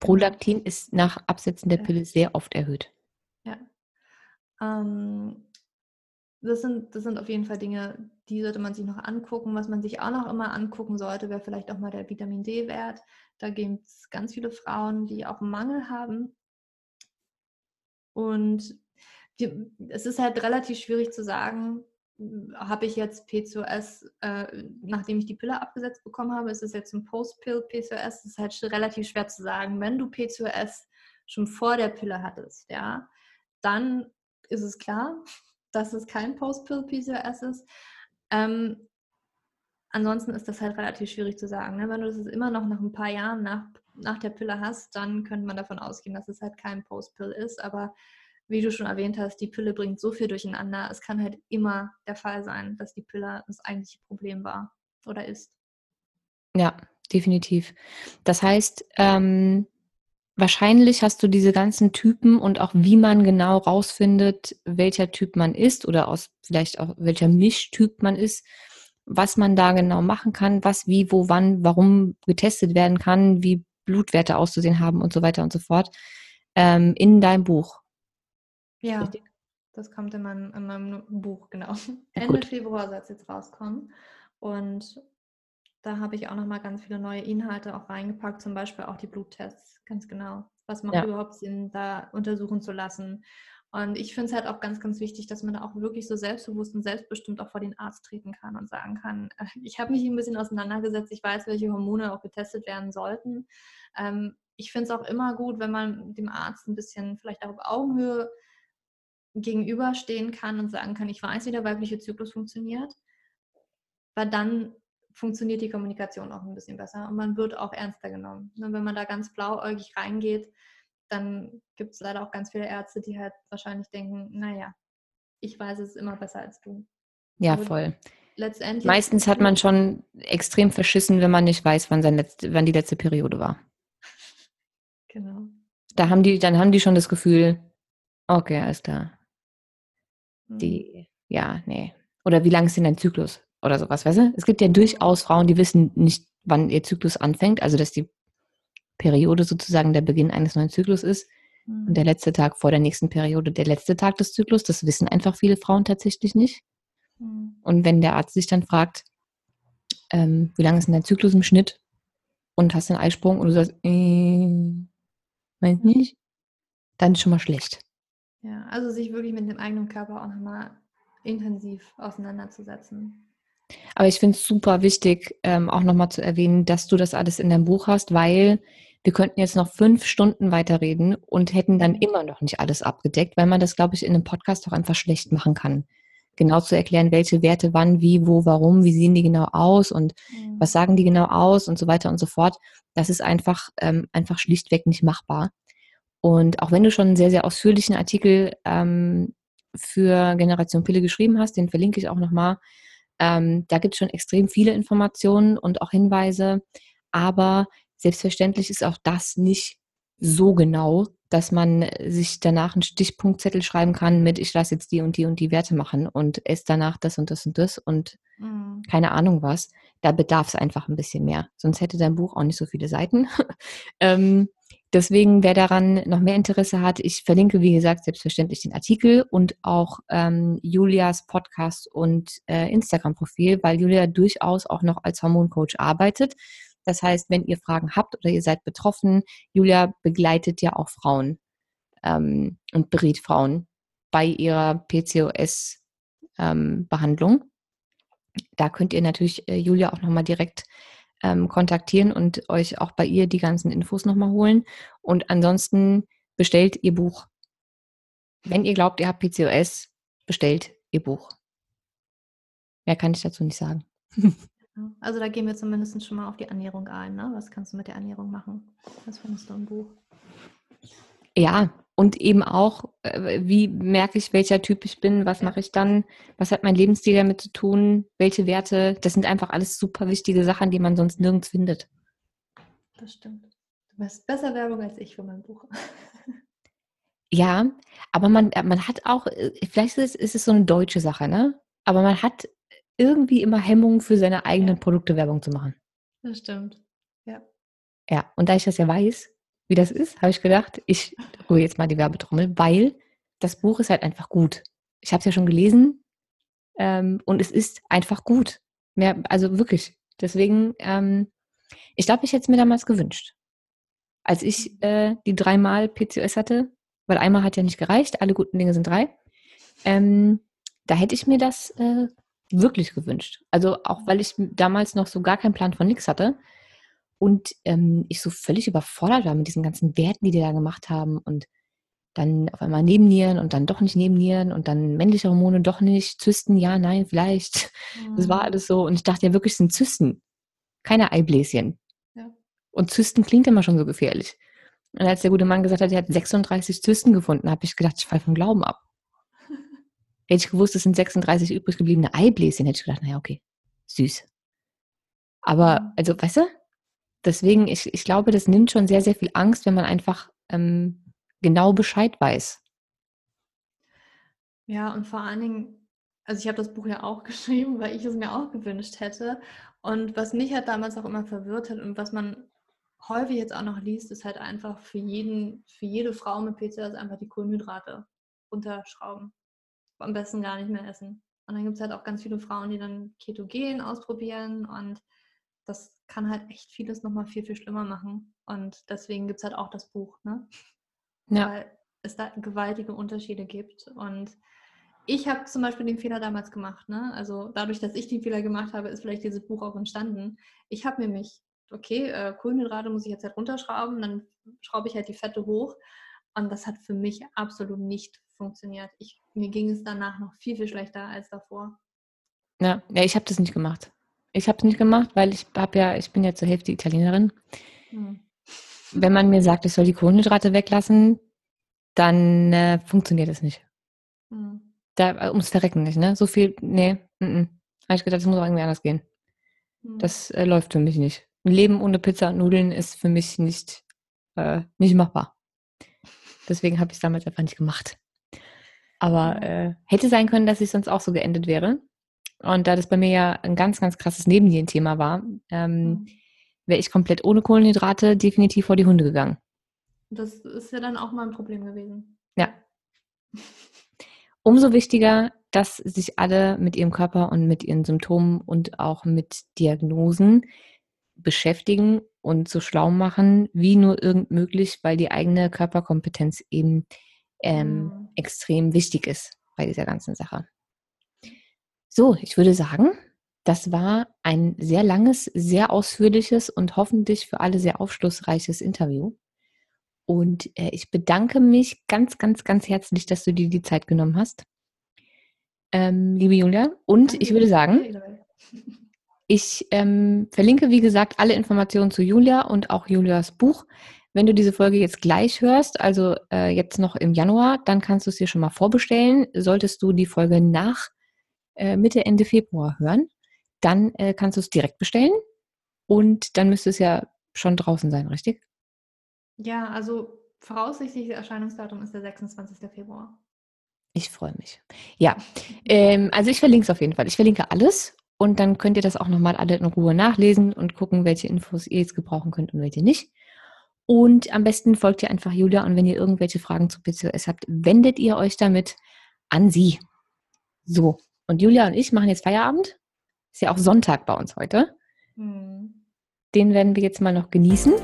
Prolaktin ist nach Absetzen der Pille sehr oft erhöht. Ja. Ähm, das sind, das sind auf jeden Fall Dinge, die sollte man sich noch angucken. Was man sich auch noch immer angucken sollte, wäre vielleicht auch mal der Vitamin D-Wert. Da gibt es ganz viele Frauen, die auch einen Mangel haben. Und wir, es ist halt relativ schwierig zu sagen, habe ich jetzt PCOS, äh, nachdem ich die Pille abgesetzt bekommen habe, ist es jetzt ein Post-Pill-PCOS? Das ist halt relativ schwer zu sagen. Wenn du PCOS schon vor der Pille hattest, ja, dann ist es klar, dass es kein Post-Pill-PCOS ist. Ähm, ansonsten ist das halt relativ schwierig zu sagen. Ne? Wenn du das immer noch nach ein paar Jahren nach, nach der Pille hast, dann könnte man davon ausgehen, dass es halt kein Post-Pill ist. Aber wie du schon erwähnt hast, die Pille bringt so viel durcheinander. Es kann halt immer der Fall sein, dass die Pille das eigentliche Problem war oder ist. Ja, definitiv. Das heißt, ähm, Wahrscheinlich hast du diese ganzen Typen und auch wie man genau rausfindet, welcher Typ man ist oder aus vielleicht auch welcher Mischtyp man ist, was man da genau machen kann, was wie, wo, wann, warum getestet werden kann, wie Blutwerte auszusehen haben und so weiter und so fort, ähm, in deinem Buch. Ja, Richtig? das kommt in meinem, in meinem Buch, genau. Ende Gut. Februar soll es jetzt rauskommen. Und da habe ich auch nochmal ganz viele neue Inhalte auch reingepackt, zum Beispiel auch die Bluttests, ganz genau. Was macht ja. überhaupt Sinn, da untersuchen zu lassen? Und ich finde es halt auch ganz, ganz wichtig, dass man da auch wirklich so selbstbewusst und selbstbestimmt auch vor den Arzt treten kann und sagen kann, äh, ich habe mich ein bisschen auseinandergesetzt, ich weiß, welche Hormone auch getestet werden sollten. Ähm, ich finde es auch immer gut, wenn man dem Arzt ein bisschen vielleicht auch auf Augenhöhe gegenüberstehen kann und sagen kann, ich weiß, wie der weibliche Zyklus funktioniert, weil dann funktioniert die Kommunikation auch ein bisschen besser und man wird auch ernster genommen. Und wenn man da ganz blauäugig reingeht, dann gibt es leider auch ganz viele Ärzte, die halt wahrscheinlich denken, naja, ich weiß es immer besser als du. Ja, Aber voll. Letztendlich Meistens hat man schon extrem verschissen, wenn man nicht weiß, wann, sein letzte, wann die letzte Periode war. Genau. Da haben die, dann haben die schon das Gefühl, okay, alles klar. Die, hm. ja, nee. Oder wie lang ist denn dein Zyklus? Oder sowas, weißt du? Es gibt ja durchaus Frauen, die wissen nicht, wann ihr Zyklus anfängt, also dass die Periode sozusagen der Beginn eines neuen Zyklus ist mhm. und der letzte Tag vor der nächsten Periode der letzte Tag des Zyklus. Das wissen einfach viele Frauen tatsächlich nicht. Mhm. Und wenn der Arzt sich dann fragt, ähm, wie lange ist denn dein Zyklus im Schnitt und hast einen Eisprung und du sagst, äh, meint nicht, dann ist schon mal schlecht. Ja, also sich wirklich mit dem eigenen Körper auch nochmal intensiv auseinanderzusetzen. Aber ich finde es super wichtig, ähm, auch nochmal zu erwähnen, dass du das alles in deinem Buch hast, weil wir könnten jetzt noch fünf Stunden weiterreden und hätten dann immer noch nicht alles abgedeckt, weil man das, glaube ich, in einem Podcast auch einfach schlecht machen kann. Genau zu erklären, welche Werte wann, wie, wo, warum, wie sehen die genau aus und mhm. was sagen die genau aus und so weiter und so fort. Das ist einfach, ähm, einfach schlichtweg nicht machbar. Und auch wenn du schon einen sehr, sehr ausführlichen Artikel ähm, für Generation Pille geschrieben hast, den verlinke ich auch nochmal, ähm, da gibt es schon extrem viele Informationen und auch Hinweise, aber selbstverständlich ist auch das nicht so genau, dass man sich danach einen Stichpunktzettel schreiben kann mit, ich lasse jetzt die und die und die Werte machen und esse danach das und das und das und mhm. keine Ahnung was. Da bedarf es einfach ein bisschen mehr. Sonst hätte dein Buch auch nicht so viele Seiten. ähm, Deswegen, wer daran noch mehr Interesse hat, ich verlinke, wie gesagt, selbstverständlich den Artikel und auch ähm, Julias Podcast und äh, Instagram-Profil, weil Julia durchaus auch noch als Hormoncoach arbeitet. Das heißt, wenn ihr Fragen habt oder ihr seid betroffen, Julia begleitet ja auch Frauen ähm, und berät Frauen bei ihrer PCOS-Behandlung. Ähm, da könnt ihr natürlich äh, Julia auch nochmal direkt ähm, kontaktieren und euch auch bei ihr die ganzen Infos nochmal holen. Und ansonsten bestellt ihr Buch. Wenn ihr glaubt, ihr habt PCOS, bestellt ihr Buch. Mehr kann ich dazu nicht sagen. Also da gehen wir zumindest schon mal auf die Ernährung ein. Ne? Was kannst du mit der Ernährung machen? Was findest du im Buch? Ja, und eben auch, äh, wie merke ich, welcher Typ ich bin, was mache ich dann, was hat mein Lebensstil damit zu tun, welche Werte, das sind einfach alles super wichtige Sachen, die man sonst nirgends findet. Das stimmt. Du machst besser Werbung als ich für mein Buch. Ja, aber man, äh, man hat auch, äh, vielleicht ist, ist es so eine deutsche Sache, ne? Aber man hat irgendwie immer Hemmungen für seine eigenen Produkte Werbung zu machen. Das stimmt. Ja. Ja, und da ich das ja weiß, wie das ist, habe ich gedacht, ich rühre jetzt mal die Werbetrommel, weil das Buch ist halt einfach gut. Ich habe es ja schon gelesen ähm, und es ist einfach gut. Mehr, also wirklich. Deswegen, ähm, ich glaube, ich hätte es mir damals gewünscht. Als ich äh, die dreimal PCOS hatte, weil einmal hat ja nicht gereicht, alle guten Dinge sind drei, ähm, da hätte ich mir das äh, wirklich gewünscht. Also auch weil ich damals noch so gar keinen Plan von nichts hatte, und ähm, ich so völlig überfordert war mit diesen ganzen Werten, die die da gemacht haben. Und dann auf einmal Nebennieren und dann doch nicht Nebennieren und dann männliche Hormone doch nicht, Zysten, ja, nein, vielleicht. Mhm. Das war alles so. Und ich dachte ja wirklich, es sind Zysten, keine Eibläschen. Ja. Und Zysten klingt immer schon so gefährlich. Und als der gute Mann gesagt hat, er hat 36 Zysten gefunden, habe ich gedacht, ich falle vom Glauben ab. Hätte ich gewusst, es sind 36 übrig gebliebene Eibläschen, hätte ich gedacht, naja, okay, süß. Aber, mhm. also, weißt du, deswegen, ich, ich glaube, das nimmt schon sehr, sehr viel Angst, wenn man einfach ähm, genau Bescheid weiß. Ja, und vor allen Dingen, also ich habe das Buch ja auch geschrieben, weil ich es mir auch gewünscht hätte. Und was mich halt damals auch immer verwirrt hat und was man häufig jetzt auch noch liest, ist halt einfach für jeden, für jede Frau mit PCOS einfach die Kohlenhydrate runterschrauben. Am besten gar nicht mehr essen. Und dann gibt es halt auch ganz viele Frauen, die dann Ketogen ausprobieren und das kann halt echt vieles nochmal viel, viel schlimmer machen. Und deswegen gibt es halt auch das Buch, ne? Ja. Weil es da gewaltige Unterschiede gibt. Und ich habe zum Beispiel den Fehler damals gemacht, ne? Also dadurch, dass ich den Fehler gemacht habe, ist vielleicht dieses Buch auch entstanden. Ich habe mir mich, okay, äh, Kohlenhydrate muss ich jetzt halt runterschrauben, dann schraube ich halt die Fette hoch. Und das hat für mich absolut nicht funktioniert. Ich, mir ging es danach noch viel, viel schlechter als davor. Ja, ja ich habe das nicht gemacht. Ich habe es nicht gemacht, weil ich habe ja, ich bin ja zur Hälfte Italienerin. Hm. Wenn man mir sagt, ich soll die Kohlenhydrate weglassen, dann äh, funktioniert es nicht. Hm. Da, äh, ums Verrecken nicht, ne? So viel, nee, mm, mm. habe ich gedacht, das muss auch irgendwie anders gehen. Hm. Das äh, läuft für mich nicht. Ein Leben ohne Pizza und Nudeln ist für mich nicht, äh, nicht machbar. Deswegen habe ich es damals einfach nicht gemacht. Aber äh, hätte sein können, dass ich sonst auch so geendet wäre. Und da das bei mir ja ein ganz, ganz krasses Nebennierenthema war, ähm, mhm. wäre ich komplett ohne Kohlenhydrate definitiv vor die Hunde gegangen. Das ist ja dann auch mal ein Problem gewesen. Ja. Umso wichtiger, dass sich alle mit ihrem Körper und mit ihren Symptomen und auch mit Diagnosen beschäftigen und so schlau machen, wie nur irgend möglich, weil die eigene Körperkompetenz eben ähm, mhm. extrem wichtig ist bei dieser ganzen Sache. So, ich würde sagen, das war ein sehr langes, sehr ausführliches und hoffentlich für alle sehr aufschlussreiches Interview. Und äh, ich bedanke mich ganz, ganz, ganz herzlich, dass du dir die Zeit genommen hast. Ähm, liebe Julia. Und ich würde sagen, ich ähm, verlinke, wie gesagt, alle Informationen zu Julia und auch Julias Buch. Wenn du diese Folge jetzt gleich hörst, also äh, jetzt noch im Januar, dann kannst du es dir schon mal vorbestellen. Solltest du die Folge nach äh, Mitte, Ende Februar hören, dann äh, kannst du es direkt bestellen und dann müsste es ja schon draußen sein, richtig? Ja, also voraussichtliches Erscheinungsdatum ist der 26. Februar. Ich freue mich. Ja, ähm, also ich verlinke es auf jeden Fall. Ich verlinke alles und dann könnt ihr das auch nochmal alle in Ruhe nachlesen und gucken, welche Infos ihr jetzt gebrauchen könnt und welche nicht. Und am besten folgt ihr einfach Julia und wenn ihr irgendwelche Fragen zu PCOS habt, wendet ihr euch damit an sie. So, und Julia und ich machen jetzt Feierabend. Ist ja auch Sonntag bei uns heute. Mhm. Den werden wir jetzt mal noch genießen.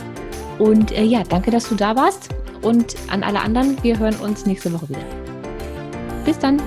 Und äh, ja, danke, dass du da warst. Und an alle anderen, wir hören uns nächste Woche wieder. Bis dann.